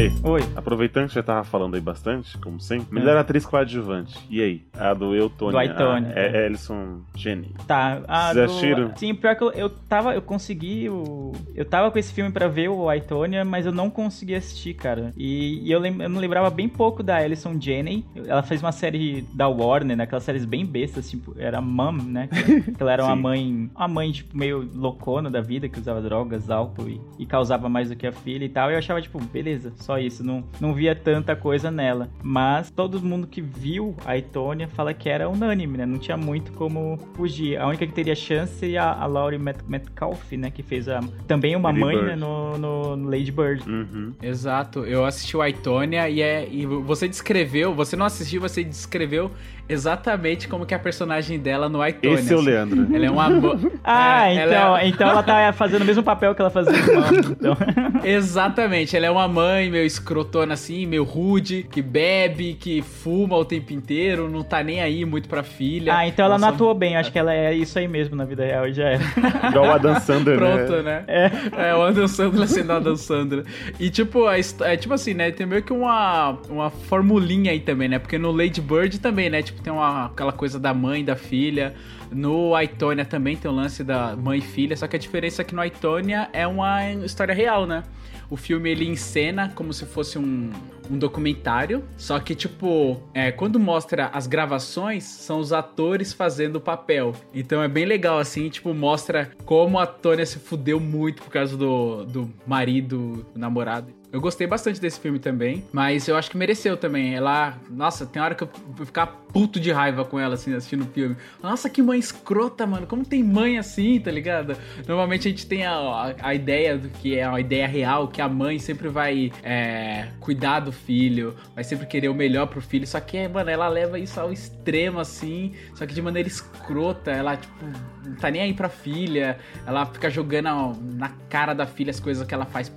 Lê, Oi. aproveitando que você tava falando aí bastante, como sempre, melhor atriz coadjuvante. E aí? A do Eutônia. Do Aitônia. a- É Ellison Jenny. Tá. Ah, Vocês do- assistiram? Sim, pior que eu, eu tava, eu consegui o... Eu tava com esse filme pra ver o Aitonia, mas eu não consegui assistir, cara. E, e eu, lem- eu não lembrava bem pouco da Alison Janney. Ela fez uma série da Warner, né? Aquelas séries bem bestas, tipo, era Mom, né? Que ela era uma mãe, uma mãe, tipo, meio loucona da vida, que usava drogas, álcool e, e causava mais do que a filha e tal. E eu achava, tipo, beleza, só isso. Não, não via tanta coisa nela. Mas todo mundo que viu a Aitonia fala que era unânime, né? Não tinha muito como fugir. A única que teria chance seria a Laurie Met Metcalf, né? Que fez a, também uma Lady mãe, né? No, no, no Lady Bird. Uhum. Exato, eu assisti o Aitonia e, é, e você descreveu, você não assistiu, você descreveu exatamente como que é a personagem dela no Aitonia. Esse é o. Leandro. Ela é uma... Ah, é, então ela ela, é- então ela tá fazendo o mesmo papel que ela fazia Mom, então. Exatamente, ela é uma mãe meio escrotona assim, meio rude, que bebe, que fuma o tempo inteiro, não tá nem aí muito pra filha. Ah, então ela não só- atuou bem. Acho que ela é isso aí mesmo na vida real, já é. Igual o Adam Sandler, Pronto, né? né? É. o Adam Sandler sendo o Adam Sandler. E tipo, é tipo assim, né? Tem meio que uma, uma formulinha aí também, né? Porque no Lady Bird também, né? Tipo, tem uma, aquela coisa da mãe, da filha. No Aitonia também tem o lance da mãe e filha, só que a diferença é que no Aitonia é uma história real, né? O filme ele encena como se fosse um, um documentário, só que, tipo, é, quando mostra as gravações, são os atores fazendo o papel. Então é bem legal, assim, tipo, mostra como a Tônia se fudeu muito por causa do, do marido, do namorado. Eu gostei bastante desse filme também, mas eu acho que mereceu também. Ela, nossa, tem hora que eu vou ficar puto de raiva com ela, assim, assistindo o filme. Nossa, que mãe escrota, mano. Como tem mãe assim, tá ligado? Normalmente a gente tem a, a, a ideia do que é uma ideia real, que a mãe sempre vai é, cuidar do, filho, vai sempre querer o melhor pro filho. Só que, mano, ela leva isso ao extremo, assim, só que de maneira escrota. Ela, tipo, não tá nem aí pra filha. Ela fica jogando na cara da filha as coisas que ela faz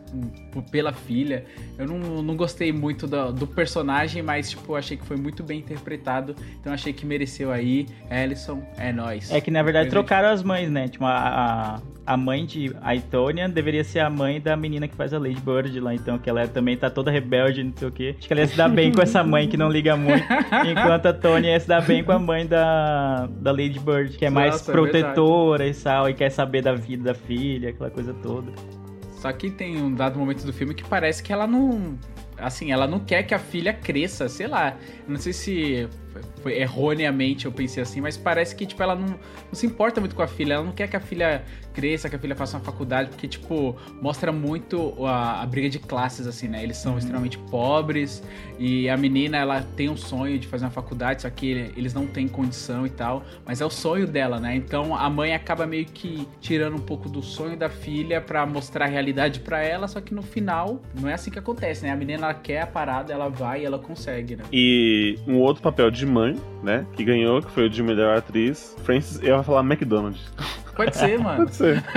pela filha. Eu não, não gostei muito do, do personagem, mas, tipo, achei que foi muito bem interpretado. Então achei que mereceu aí. Ellison, é nóis. É que na verdade trocaram as mães, né? Tipo, a, a, mãe de Aitonia deveria ser a mãe da menina que faz a Lady Bird lá, então, que ela também tá toda rebelde, não sei o quê. Acho que ela ia se dar bem com essa mãe que não liga muito, enquanto a Tony ia se dar bem com a mãe da, da Lady Bird, que é mais Nossa, é protetora e tal, e quer saber da vida da filha, aquela coisa toda. Só que tem um dado momento do filme que parece que ela não. Assim, ela não quer que a filha cresça, sei lá. Não sei se foi erroneamente eu pensei assim, mas parece que, tipo, ela não, não se importa muito com a filha. Ela não quer que a filha cresça, que a filha faça uma faculdade, porque, tipo, mostra muito a, a briga de classes, assim, né? Eles são extremamente pobres e a menina, ela tem um sonho de fazer uma faculdade, só que eles não têm condição e tal, mas é o sonho dela, né? Então a mãe acaba meio que tirando um pouco do sonho da filha pra mostrar a realidade pra ela, só que no final não é assim que acontece, né? A menina, ela quer a parada, ela vai e ela consegue, né? E um outro papel de mãe, né? Que ganhou, que foi o de melhor atriz. Francis, eu ia falar McDonald's. Pode ser, mano. Pode ser.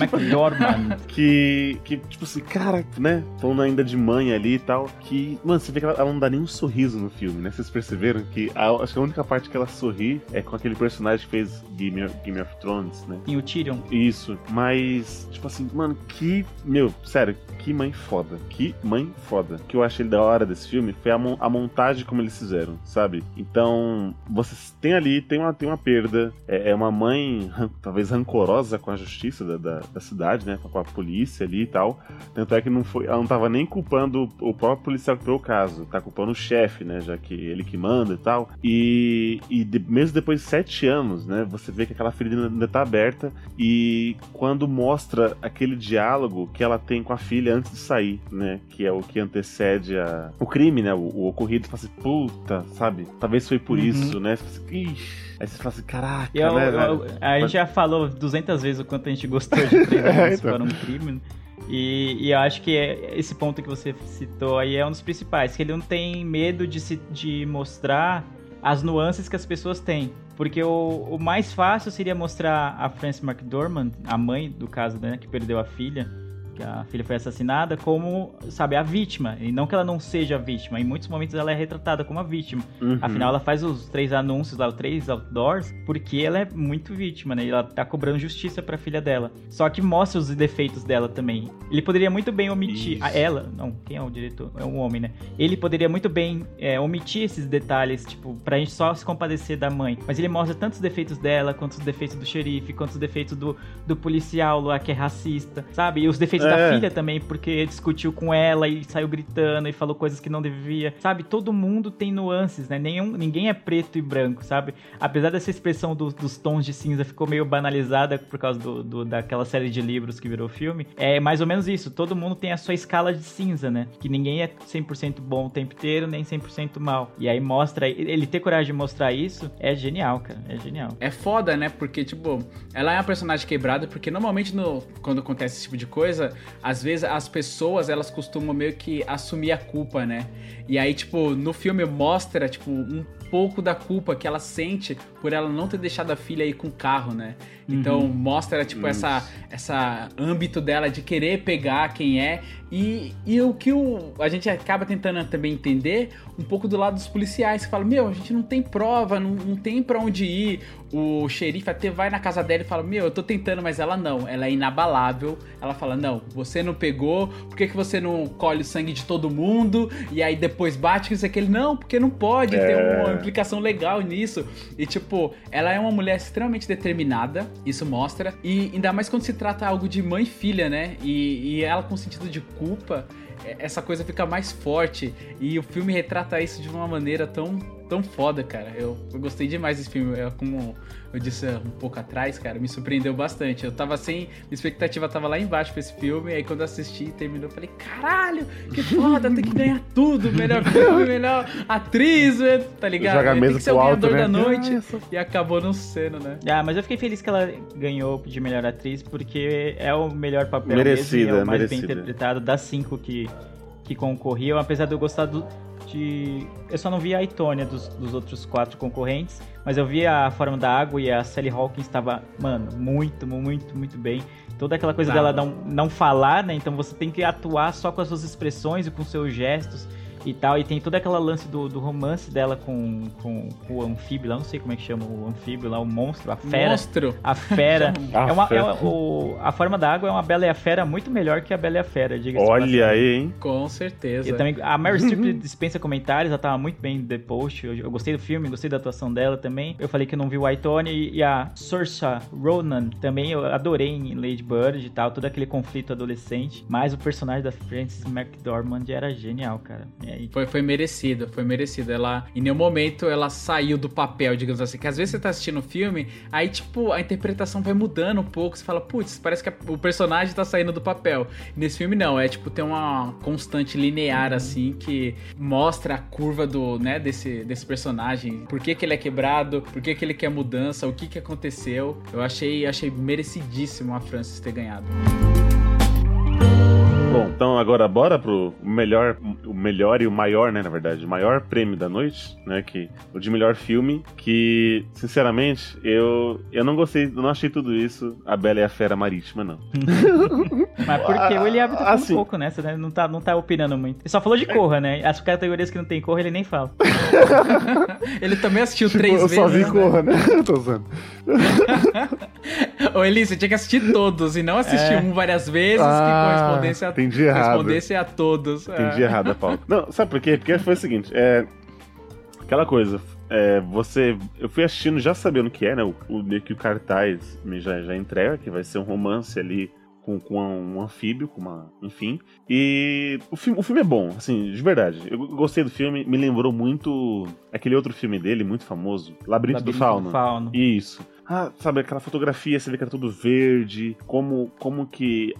McDormand. que, que, tipo assim, cara, né? Falando ainda de mãe ali e tal. Que, mano, você vê que ela, ela não dá nem um sorriso no filme, né? Vocês perceberam que a, acho que a única parte que ela sorri é com aquele personagem que fez Game of, Game of Thrones, né? E o Tyrion. Isso. Mas, tipo assim, mano, que. Meu, sério, que mãe foda. Que mãe foda. O que eu achei da hora desse filme foi a, mon- a montagem como eles fizeram, sabe? Então, vocês tem ali, tem uma, tem uma perda. É, é uma mãe, talvez rancorosa com a justiça da, da, da cidade, né? Com a polícia ali e tal. Tanto é que não foi, ela não tava nem culpando o próprio policial que foi o caso. Tá culpando o chefe, né? Já que ele que manda e tal. E, e de- mesmo depois de sete anos, né? Você vê que aquela ferida ainda tá aberta. E quando mostra aquele diálogo que ela tem com a filha antes de sair, né? Que é o que antecede a, o crime, né? O, o ocorrido. Você fala assim, puta, sabe? Talvez foi por Uhum. isso, né? Você fala assim, Ixi. Aí você fala assim, caraca, eu- né, eu- a gente já falou 200 vezes o quanto a gente gostou de Três Homens então. para um Crime. né? E, e eu acho que é- esse ponto que você citou aí é um dos principais, que ele não tem medo de, se, de mostrar as nuances que as pessoas têm. Porque o, o mais fácil seria mostrar a Frances McDormand, a mãe do caso, né, que perdeu a filha, que a filha foi assassinada, como, sabe, a vítima. E não que ela não seja a vítima. Em muitos momentos ela é retratada como a vítima. Uhum. Afinal, ela faz os três anúncios lá, os três outdoors, porque ela é muito vítima, né? E ela tá cobrando justiça pra filha dela. Só que mostra os defeitos dela também. Ele poderia muito bem omitir. Isso. A ela, não, quem é o diretor? É um homem, né? Ele poderia muito bem é, omitir esses detalhes, tipo, pra gente só se compadecer da mãe. Mas ele mostra tanto os defeitos dela, quanto os defeitos do xerife, quanto os defeitos do, do policial lá que é racista, sabe? E os defeitos da É. filha também, porque discutiu com ela e saiu gritando e falou coisas que não devia, sabe? Todo mundo tem nuances, né? Nenhum, ninguém é preto e branco, sabe? Apesar dessa expressão do- dos tons de cinza ficou meio banalizada por causa do, do- daquela série de livros que virou filme, é mais ou menos isso. Todo mundo tem a sua escala de cinza, né? Que ninguém é 100% bom o tempo inteiro, nem 100% mal. E aí mostra, ele ter coragem de mostrar isso é genial, cara. É genial. É foda, né? Porque, tipo, ela é uma personagem quebrada, porque normalmente no, quando acontece esse tipo de coisa, às vezes as pessoas, elas costumam meio que assumir a culpa, né? E aí, tipo, no filme mostra, tipo, um pouco da culpa que ela sente por ela não ter deixado a filha ir com o carro, né? Então mostra, tipo, essa, essa âmbito dela de querer pegar quem é. E, e o que o, a gente acaba tentando também entender um pouco do lado dos policiais, que falam, meu, a gente não tem prova, não, não tem pra onde ir. O xerife até vai na casa dela e fala, meu, eu tô tentando, mas ela não, ela é inabalável. Ela fala, não, você não pegou, por que, que você não colhe o sangue de todo mundo? E aí depois bate com isso aquele, não, porque não pode, tem É. uma implicação legal nisso. E tipo, ela é uma mulher extremamente determinada, isso mostra. E ainda mais quando se trata algo de mãe e filha, né? E, e ela com sentido de culpa, é- essa coisa fica mais forte. E o filme retrata isso de uma maneira tão, tão foda, cara. Eu, eu gostei demais desse filme. É, como eu disse um pouco atrás, cara, me surpreendeu bastante. Eu tava sem. Minha expectativa tava lá embaixo pra esse filme. Aí quando eu assisti e terminou, eu falei: caralho, que foda, tem que ganhar tudo. Melhor filme, melhor atriz, velho, tá ligado? Joga a Tem que ser o pro alto, ganhador né? da noite. Ah, E acabou não sendo, né? Ah, mas eu fiquei feliz que ela ganhou de melhor atriz, porque é o melhor papel Merecida, mesmo, e é o mais merecida. bem interpretado das cinco que, que concorriam, apesar de eu gostar do, de. Eu só não vi a Itônia dos, dos outros quatro concorrentes, mas eu vi a Forma da Água e a Sally Hawkins estava, mano, muito, muito, muito bem. Toda aquela coisa dela não, não falar, né? Então você tem que atuar só com as suas expressões e com seus gestos e tal. E tem toda aquela lance do, do romance dela com, com, com o anfíbio lá, não sei como é que chama o anfíbio lá, o monstro, a fera. Monstro. A fera. A é uma, fera. é uma- o, a forma da água é uma Bela e a Fera muito melhor que a Bela e a Fera, diga-se Olha aí, hein? Com certeza. Eu também, a Meryl Streep dispensa comentários, ela tava muito bem no The Post. Eu, eu gostei do filme, gostei da atuação dela também. Eu falei que eu não vi o Aitone e, e a Saoirse Ronan também eu adorei em Lady Bird e tal, todo aquele conflito adolescente. Mas o personagem da Frances McDormand era genial, cara. Aí, Foi, foi merecido, foi merecido. Ela, em nenhum momento, ela saiu do papel, digamos assim. Que às vezes você tá assistindo o filme, aí, tipo, a interpretação vai mudando um pouco. Você fala, putz, parece que a- o personagem tá saindo do papel. Nesse filme, não. É, tipo, tem uma constante linear, assim, que mostra a curva do, né, desse, desse personagem. Por que que ele é quebrado, por que que ele quer mudança, o que que aconteceu. Eu achei, achei merecidíssimo a Francis ter ganhado. Bom, então agora bora pro melhor, o melhor e o maior, né, na verdade, o maior prêmio da noite, né, que o de melhor filme, que sinceramente eu eu não gostei, eu não achei tudo isso a Bela e a Fera Marítima não. Mas porque o Eliab tá Assim- pouco nessa, né? Não tá, não tá opinando muito. Ele só falou de Corra, né? As categorias que não tem Corra, ele nem fala. Ele também assistiu Tipo, três eu vezes. só vi né? Corra, né? Eu tô usando. Ô, Eli, você tinha que assistir todos e não assistir É. um várias vezes Ah, que correspondesse a, entendi errado. correspondesse a todos. Entendi É. errado a pauta. Não, sabe por quê? Porque foi o seguinte, é. Aquela coisa, é, você. Eu fui assistindo já sabendo o que é, né? O, o, meio que o cartaz me já, já entrega, que vai ser um romance ali com, com um anfíbio, com uma. Enfim. E o filme, o filme é bom, assim, de verdade. Eu gostei do filme, me lembrou muito aquele outro filme dele, muito famoso, Labirinto, do Fauno. Fauno. Isso. Ah, sabe, aquela fotografia, você vê que era tudo verde, como, como que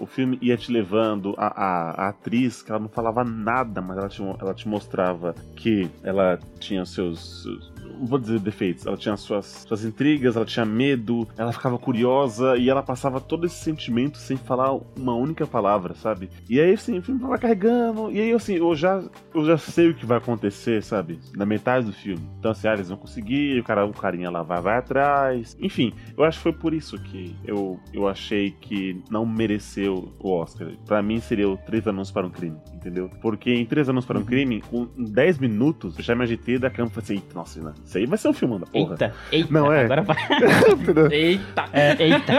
o filme ia te levando, a, a, a atriz, que ela não falava nada, mas ela te, ela te mostrava que ela tinha seus, seus- não vou dizer defeitos, ela tinha suas, suas intrigas, ela tinha medo, ela ficava curiosa, e ela passava todo esse sentimento sem falar uma única palavra, sabe? E aí, assim, o filme vai carregando, e aí, assim, eu já, eu já sei o que vai acontecer, sabe? Na metade do filme. Então, assim, ah, eles vão conseguir, o, cara, o carinha lá vai, vai atrás. Enfim, eu acho que foi por isso que eu, eu achei que não mereceu o Oscar. Pra mim, seria o Três Anúncios para um Crime, entendeu? Porque em Três Anúncios para um Crime, com em 10 minutos, eu já me agitei da cama e falei assim, "Eita, nossa, não, isso aí vai ser um filme da porra. Eita, eita. Não, é. Agora vai. Eita! É, eita.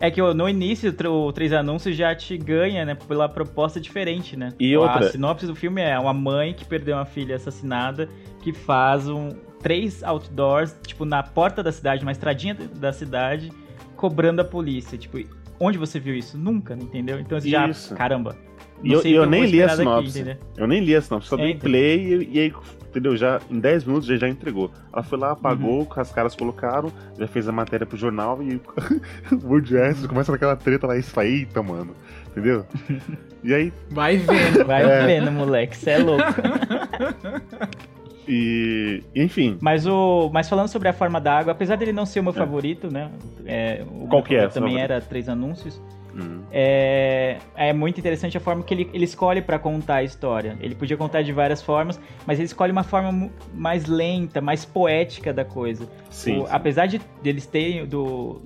É que ó, no início o Três Anúncios já te ganha, né? Pela proposta diferente, né? E a outra- sinopse do filme é uma mãe que perdeu uma filha assassinada que faz um três outdoors, tipo, na porta da cidade, uma estradinha da cidade, cobrando a polícia. Tipo, onde você viu isso? Nunca, entendeu? Então você já. Isso. Caramba. E não eu, eu que nem li a sinopse. entendeu? eu nem li a sinopse, só É, dei então. play e, e aí, entendeu? Já em 10 minutos já, já entregou. Ela foi lá, apagou, Uhum. as caras colocaram, já fez a matéria pro jornal e o Woody Harrison começa naquela treta lá, isso aí, eita, mano. Entendeu? E aí, Vai vendo. Vai É. vendo, moleque, você é louco. e. Enfim. Mas o. Mas falando sobre a forma da água, apesar dele não ser o meu favorito, né? É, o Qual que é, Também favorito? era três anúncios. hum, É, é muito interessante a forma que ele, ele escolhe pra contar a história. Ele podia contar de várias formas, mas ele escolhe uma forma mais lenta, mais poética da coisa. sim. O- sim. apesar de deles terem do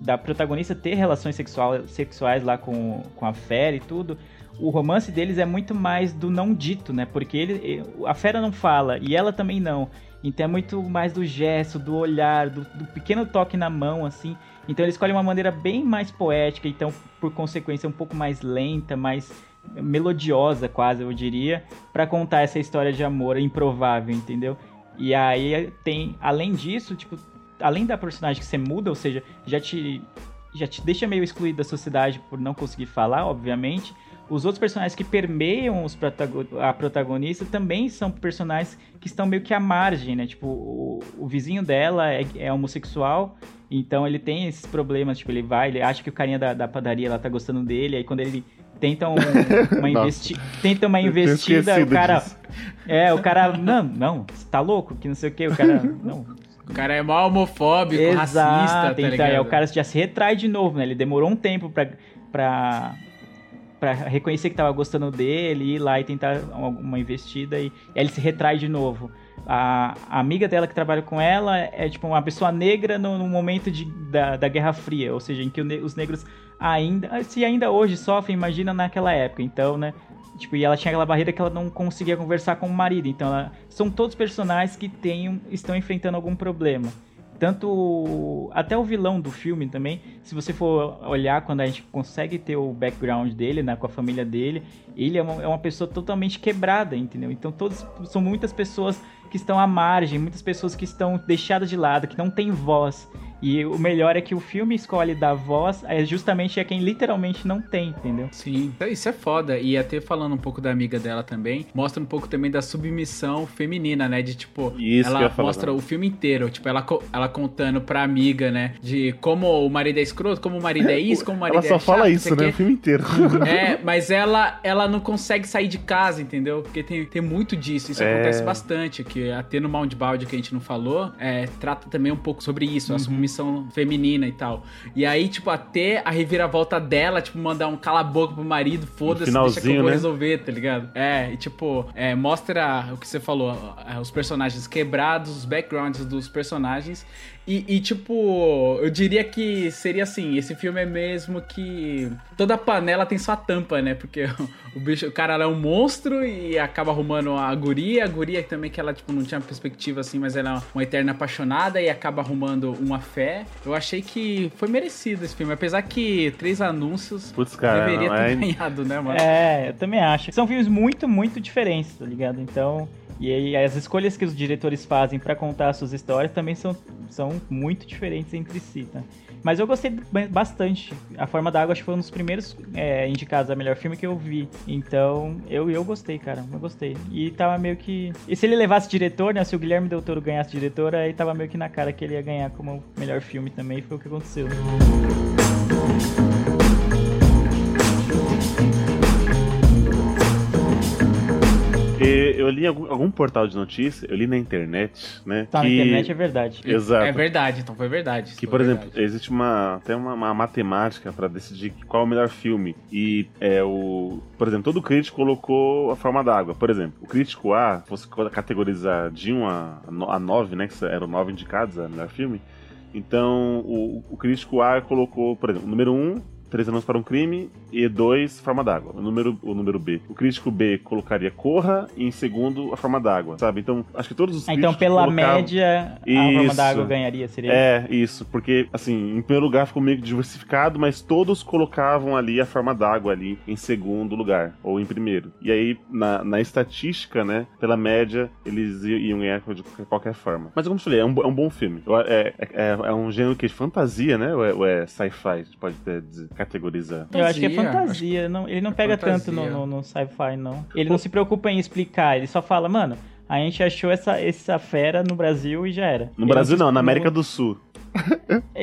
da protagonista ter relações sexual, sexuais lá com, com a Fera e tudo, o romance deles é muito mais do não dito, né? Porque ele, a Fera não fala e ela também não. Então é muito mais do gesto, do olhar, do, do pequeno toque na mão, assim. Então ele escolhe uma maneira bem mais poética, então por consequência um pouco mais lenta, mais melodiosa quase, eu diria, pra contar essa história de amor improvável, entendeu? E aí tem, além disso, tipo, além da personagem que você muda, ou seja, já te já te deixa meio excluído da sociedade por não conseguir falar, obviamente. Os outros personagens que permeiam os protago- a protagonista também são personagens que estão meio que à margem, né? Tipo, o, o vizinho dela é, é homossexual, então ele tem esses problemas, tipo, ele vai, ele acha que o carinha da, da padaria lá tá gostando dele, aí quando ele tenta um- uma, investi tenta uma investida, o cara. disso. É, o cara. Não, não, você tá louco? Que não sei o que, o cara. Não, O cara é mó homofóbico, racista, tá então, ligado? aí o cara já se retrai de novo, né? Ele demorou um tempo pra, pra, Pra reconhecer que tava gostando dele, ir lá e tentar uma, investida e, e aí ele se retrai de novo. A, a amiga dela que trabalha com ela é tipo uma pessoa negra no, no momento de, da, da Guerra Fria, ou seja, em que os negros ainda, se ainda hoje sofrem, imagina naquela época. Então, né? Tipo, e ela tinha aquela barreira que ela não conseguia conversar com o marido. Então, ela- são todos personagens que tenham, estão enfrentando algum problema. Tanto até o vilão do filme também, se você for olhar quando a gente consegue ter o background dele, né, com a família dele, ele é uma, é uma pessoa totalmente quebrada, entendeu? Então todos são muitas pessoas que estão à margem, muitas pessoas que estão deixadas de lado, que não têm voz. E o melhor é que o filme escolhe dar voz é justamente a quem literalmente não tem, entendeu? Sim, então isso é foda. E até falando um pouco da amiga dela também, mostra um pouco também da submissão feminina, né? De tipo, Isso ela mostra o filme inteiro, tipo, ela, ela contando pra amiga, né? De como o marido é escroto, como o marido é isso, como o marido Ela só é fala chato, não isso, né? O filme inteiro. É, mas ela, ela não consegue sair de casa, entendeu? Porque tem, tem muito disso. Isso É. acontece bastante. Que até no Mountbound que a gente não falou, é, trata também um pouco sobre isso, Uhum. a submissão feminina e tal. E aí, tipo, até a reviravolta dela, tipo, mandar um cala a boca pro marido, foda-se, deixa que eu vou né? resolver, tá ligado? É, e tipo, é, mostra o que você falou, é, os personagens quebrados, os backgrounds dos personagens. E, e, tipo, eu diria que seria assim, esse filme é mesmo que toda panela tem sua tampa, né? Porque o bicho, o cara ela é um monstro e acaba arrumando a guria, a guria também que ela tipo não tinha perspectiva assim, mas ela é uma eterna apaixonada e acaba arrumando uma fé. Eu achei que foi merecido esse filme, apesar que três anúncios Putz, cara, deveria não, ter é- ganhado, né, mano? É, eu também acho. São filmes muito, muito diferentes, tá ligado? Então, e aí as escolhas que os diretores fazem pra contar as suas histórias também são, são muito diferentes entre si, tá? Mas eu gostei ba- bastante. A Forma da Água acho que foi um dos primeiros é, indicados a melhor filme que eu vi. Então, eu, eu gostei, cara. Eu gostei. E tava meio que. E se ele levasse diretor, né? Se o Guilherme Del Toro ganhasse diretor, aí tava meio que na cara que ele ia ganhar como melhor filme também. Foi o que aconteceu. E eu li em algum, algum portal de notícia, eu li na internet, né? Tá que... na internet é verdade. Exato. É verdade, então foi verdade. Que, por verdade. exemplo, existe uma até uma, uma matemática pra decidir qual é o melhor filme. E é o. Por exemplo, todo crítico colocou a forma d'água. Por exemplo, o crítico A, se fosse categorizar de 1 a, a 9, né? Que eram 9 indicados a melhor filme. Então, o, o crítico A colocou, por exemplo, o número 1, Três Anos para um Crime, e 2, Forma d'Água. O número, o número B. O crítico B colocaria Corra, e em segundo, a Forma d'Água, sabe? Então, acho que todos os Ah, Então, pela colocavam- média, a Forma Isso. da Água ganharia, seria? É, isso, porque, assim, em primeiro lugar ficou meio diversificado, mas todos colocavam ali a forma d'água ali em segundo lugar, ou em primeiro. E aí, na, na estatística, né, pela média, eles iam ganhar de qualquer- forma. Mas como eu falei, é um, é um bom filme. É, é, é, um gênero que é de fantasia, né, ou é, é sci-fi, a gente pode até dizer- categorizar. Eu acho que é Fantasia, fantasia. Não, ele não pega tanto no, fantasia. no- no sci-fi, não. Ele não se preocupa em explicar, ele só fala, mano, a gente achou essa, essa fera no Brasil e já era. No Ele Brasil se- não, na América do Sul.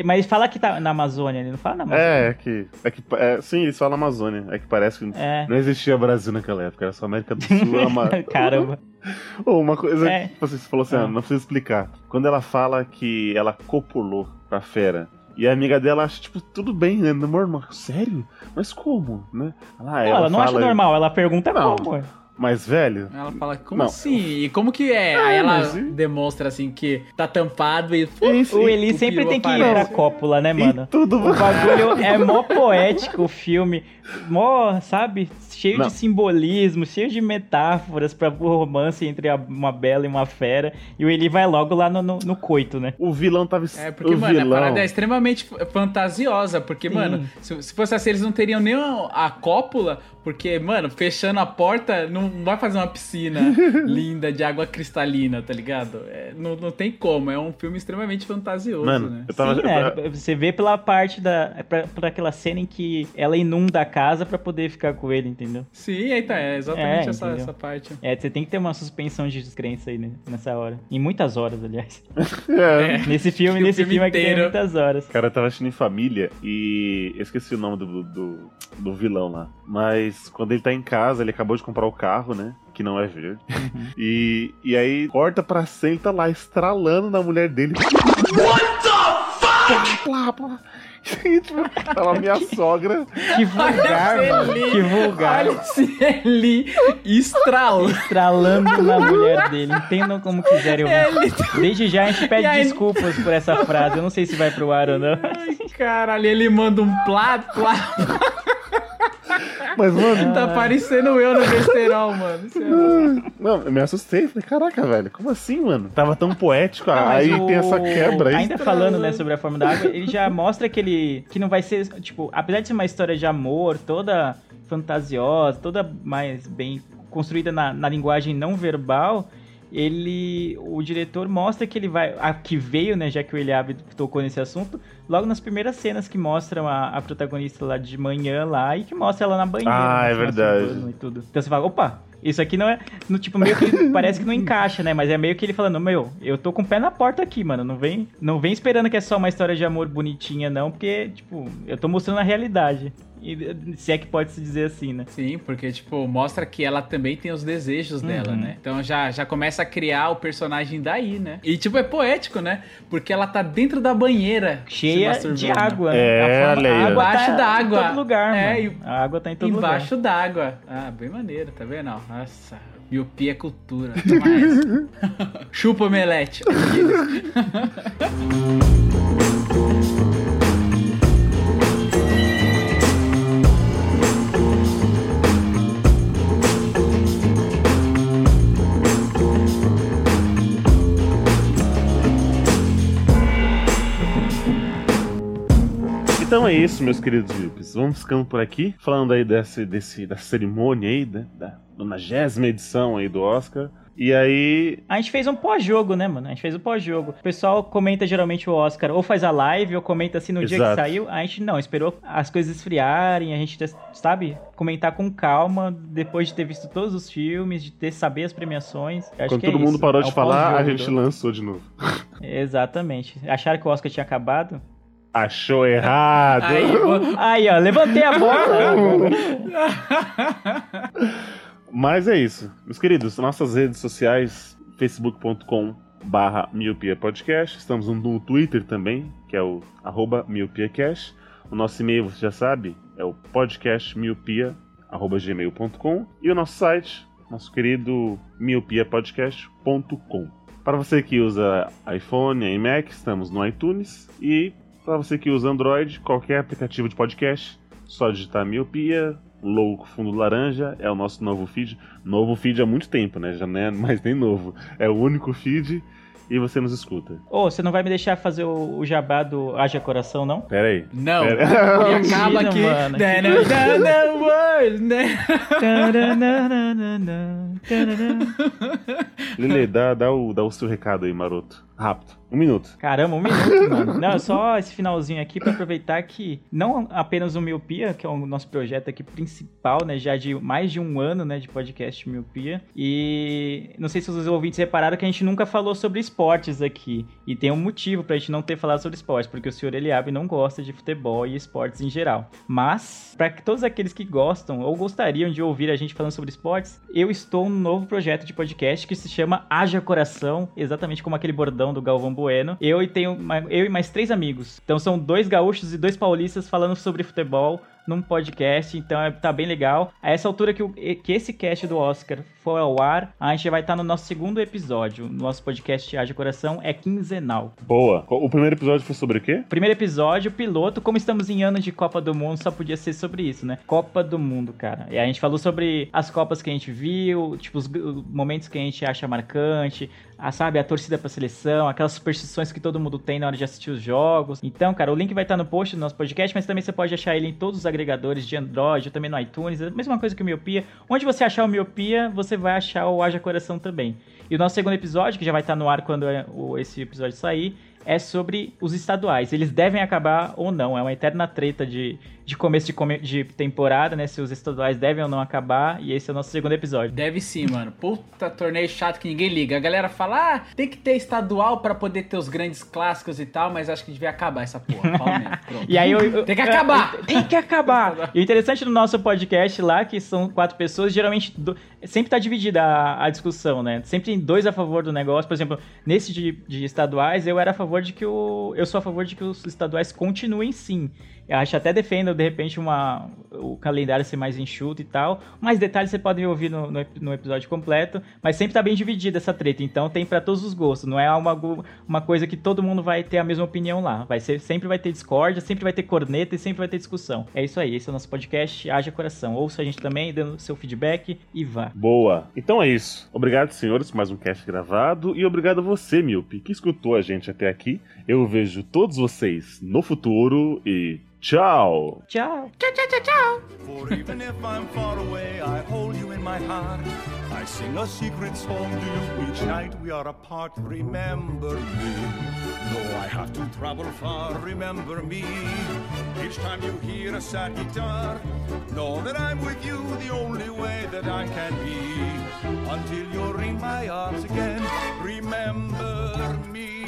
Mas fala que tá na Amazônia, ele não fala na Amazônia. É, é que. É que é, sim, eles falam Amazônia. É que parece que É. não existia Brasil naquela época, era só América do Sul. Era uma... Caramba. Ô, uma coisa É. que você falou assim, Ah. ah, não precisa explicar. Quando ela fala que ela copulou pra fera, e a amiga dela acha, tipo, tudo bem, né? Normal. Sério? Mas como, né? Ela, Não, ela, não acha fala, normal, ela pergunta Não. como. Mas, velho, Ela fala, como Não. assim? E como que é? Aí ela mas demonstra assim que tá tampado e. Isso, O Eli sempre tem que ir pra cópula, né, mano? e tudo... O bagulho é mó poético o filme, mó, sabe, cheio Não. de simbolismo, cheio de metáforas pra o romance entre a- uma bela e uma fera. E o Eli vai logo lá no, no, no coito, né? O vilão tava... É, porque, o mano, vilão... a parada é extremamente fantasiosa. Porque, Sim. mano, se, se fosse assim, eles não teriam nem a, a cópula. Porque, mano, fechando a porta, não vai fazer uma piscina linda de água cristalina, tá ligado? É, não, não tem como. É um filme extremamente fantasioso, Mano, né? eu tava... Sim, eu né? tava- Você vê pela parte da. é Pra, pra aquela cena em que ela inunda a casa pra poder ficar com ele, entendeu? Sim, aí tá. É exatamente É, essa, essa parte. É, você tem que ter uma suspensão de descrença aí né, nessa hora. Em muitas horas, aliás. É. Nesse filme, nesse filme filme aqui tem inteiro. muitas horas. Cara, eu tava assistindo em família e eu esqueci o nome do, do, do vilão lá. Mas quando ele tá em casa, ele acabou de comprar o carro, né? Que não é verde. Uhum. E, e aí corta pra cena, ele tá lá estralando na mulher dele. What the fuck? Plá, plá. E, tipo, tava minha sogra. Que vulgar, mano. Que vulgar. Olha Eli estralando. Estralando na mulher dele. Entendam como quiserem ouvir. Desde já a gente pede aí- desculpas por essa frase. Eu não sei se vai pro ar ou não. Ai, caralho, ele manda um plá, plá. Mas, mano. Tá parecendo eu no besterol, mano. Isso é- Não, eu me assustei. Falei, caraca, velho, como assim, mano? Tava tão poético. Não, aí o- tem essa quebra aí. Ainda falando, né, sobre a forma da água, ele já mostra que ele que não vai ser, tipo, apesar de ser uma história de amor, toda fantasiosa, toda mais bem construída na, na linguagem não verbal, ele, o diretor mostra que ele vai, a que veio, né, já que o Eliabe tocou nesse assunto, logo nas primeiras cenas que mostram a, a protagonista lá de manhã lá e que mostra ela na banheira. Ah, né, é verdade. E tudo. Então você fala, opa, isso aqui não é. No, tipo, meio que parece que não encaixa, né? Mas é meio que ele falando, meu, eu tô com o pé na porta aqui, mano. Não vem, não vem esperando que é só uma história de amor bonitinha, não, porque, tipo, eu tô mostrando a realidade. E, se é que pode se dizer assim, né? Sim, porque, tipo, mostra que ela também tem os desejos dela, Uhum. né? Então já, já começa a criar o personagem daí, né? E, tipo, é poético, né? Porque ela tá dentro da banheira. Cheia de água. É? A olha aí, a ó. água Embaixo tá d'água. Em todo lugar, É, mano. e- A água tá em todo Embaixo lugar. d'água. Ah, bem maneiro, tá vendo? Nossa, miopia é cultura. Chupa omelete. Então é isso, meus queridos VIPs. Vamos ficando por aqui, falando aí desse, desse, da cerimônia aí, né, da 90 edição aí do Oscar. E aí, A gente fez um pós-jogo, né, mano? A gente fez um pós-jogo. O pessoal comenta geralmente o Oscar, ou faz a live, ou comenta assim no dia que Exato. saiu. A gente não, esperou as coisas esfriarem, a gente, sabe, comentar com calma, depois de ter visto todos os filmes, de ter saber as premiações. Eu acho quando que é todo mundo isso. parou É de falar, a pós-jogo gente lançou de novo. Exatamente. Acharam que o Oscar tinha acabado? Achou errado! Aí, Aí, ó, levantei a bola. Mas é isso. Meus queridos, nossas redes sociais, facebook.com barra miopia podcast. Estamos no Twitter também, que é o arroba miopiacast. O nosso e-mail, você já sabe, é o podcastmiopia arroba gmail.com. E o nosso site, nosso querido miopiapodcast.com. Para você que usa iPhone e Mac, estamos no iTunes. E para você que usa Android, qualquer aplicativo de podcast, só digitar miopia, logo fundo laranja, é o nosso novo feed. Novo feed há muito tempo, né? Já não é mais nem novo. É o único feed e você nos escuta. Ô, você não vai me deixar fazer o, o jabá do Haja Coração, não? Pera aí. Não. Pera- E acaba aqui. mano, que? Lele, dá, dá, o, dá o seu recado aí, maroto. Rápido. Um minuto. Caramba, um minuto, mano. Não, só esse finalzinho aqui pra aproveitar que não apenas o Miopia, que é o nosso projeto aqui principal, né, já de mais de um ano, né, de podcast Miopia. E não sei se os ouvintes repararam que a gente nunca falou sobre esportes aqui. E tem um motivo pra gente não ter falado sobre esportes, porque o senhor Eliabe não gosta de futebol e esportes em geral. Mas, para todos aqueles que gostam ou gostariam de ouvir a gente falando sobre esportes, eu estou num novo projeto de podcast que se chama Haja Coração, exatamente como aquele bordão do Galvão Bueno. Eu e tenho eu e mais três amigos. Então são dois gaúchos e dois paulistas falando sobre futebol num podcast, então é, tá bem legal. A essa altura que, o- que esse cast do Oscar for ao ar, a gente vai estar no nosso segundo episódio. Nosso podcast Haja Coração é quinzenal. Boa. O primeiro episódio foi sobre o quê? Primeiro episódio, piloto, como estamos em ano de Copa do Mundo, só podia ser sobre isso, né? Copa do Mundo, cara. E a gente falou sobre as Copas que a gente viu, tipo, os momentos que a gente acha marcante, a, sabe, a torcida pra seleção, aquelas superstições que todo mundo tem na hora de assistir os jogos. Então, cara, o link vai estar no post do nosso podcast, mas também você pode achar ele em todos os agregadores de Android, também no iTunes, a mesma coisa que o Miopia. Onde você achar o Miopia, você vai achar o Haja Coração também. E o nosso segundo episódio, que já vai estar no ar quando é- esse episódio sair, é sobre os estaduais. Eles devem acabar ou não. É uma eterna treta de, de começo de, come- de temporada, né? Se os estaduais devem ou não acabar. E esse é o nosso segundo episódio. Deve sim, mano. Puta torneio chato que ninguém liga. A galera fala, ah, tem que ter estadual pra poder ter os grandes clássicos e tal, mas acho que devia acabar essa porra. E aí eu, eu- Tem que acabar! Tem que acabar! E o interessante do nosso podcast lá, que são quatro pessoas, geralmente do- sempre tá dividida a, a discussão, né? Sempre tem dois a favor do negócio. Por exemplo, nesse de, de estaduais, eu era a favor de que o. Eu sou a favor de que os estaduais continuem sim. Eu acho até defendo, de repente, uma, o calendário ser mais enxuto e tal. Mais detalhes você pode ouvir no, no, no episódio completo. Mas sempre tá bem dividida essa treta. Então tem pra todos os gostos. Não é uma, uma coisa que todo mundo vai ter a mesma opinião lá. Vai ser, sempre vai ter discórdia, sempre vai ter corneta e sempre vai ter discussão. É isso aí. Esse é o nosso podcast. Haja coração. Ouça a gente também, dando seu feedback e vá. Boa. Então é isso. Obrigado, senhores, por mais um cast gravado. E obrigado a você, Miope, que escutou a gente até aqui. Eu vejo todos vocês no futuro e tchau! Tchau! For even if I'm far away, I hold you in my heart. I sing a secret song to you each night we are apart. Remember me. Though I have to travel far, remember me. Each time you hear a sad guitar, know that I'm with you the only way that I can be. Until you're in my arms again, remember me.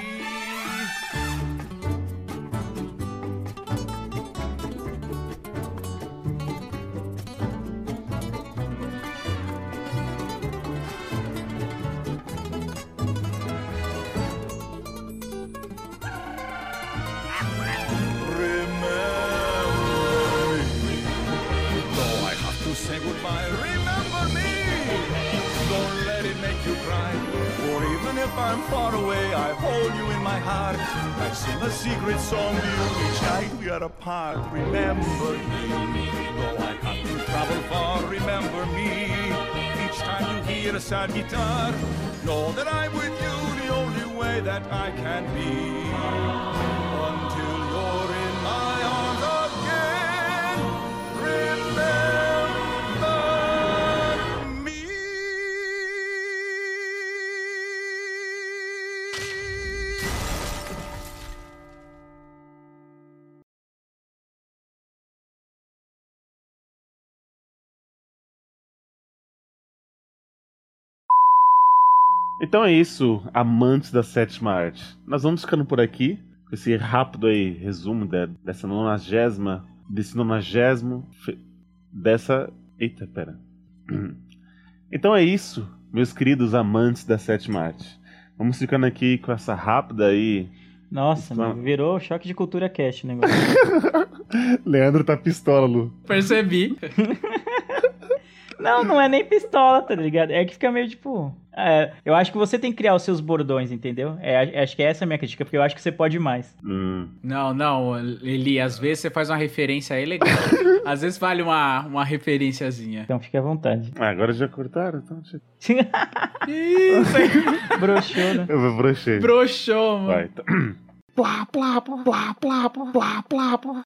Remember me. Though I have to say goodbye, remember me. Don't let it make you cry. For even if I'm far away, I hold you in my heart. I sing a secret song to you each night we are apart. Remember me. Though I have to travel far, remember me. Each time you hear a sad guitar, know that I'm with you the only way that I can be. Então é isso, amantes da sétima arte. Nós vamos ficando por aqui, com esse rápido aí resumo de- dessa nonagésima, desse nonagésimo, dessa... Eita, pera. Então é isso, meus queridos amantes da sétima arte. Vamos ficando aqui com essa rápida aí... Nossa, Isso, amigo, virou choque de cultura cast o negócio. Leandro tá pistola, Lu. Percebi. Não, não é nem pistola, tá ligado? É que fica meio tipo. é, eu acho que você tem que criar os seus bordões, entendeu? É, acho que essa é a minha crítica, porque eu acho que você pode mais. Hum. Não, não, Eli, às vezes você faz uma referência aí legal. às vezes vale uma, uma referenciazinha. Então fique à vontade. Ah, agora já cortaram, então... Isso aí. Broxou, né? Eu brochei. Broxou, mano. Vai, então... Plá, plá, plá, plá, plá, plá, plá, plá.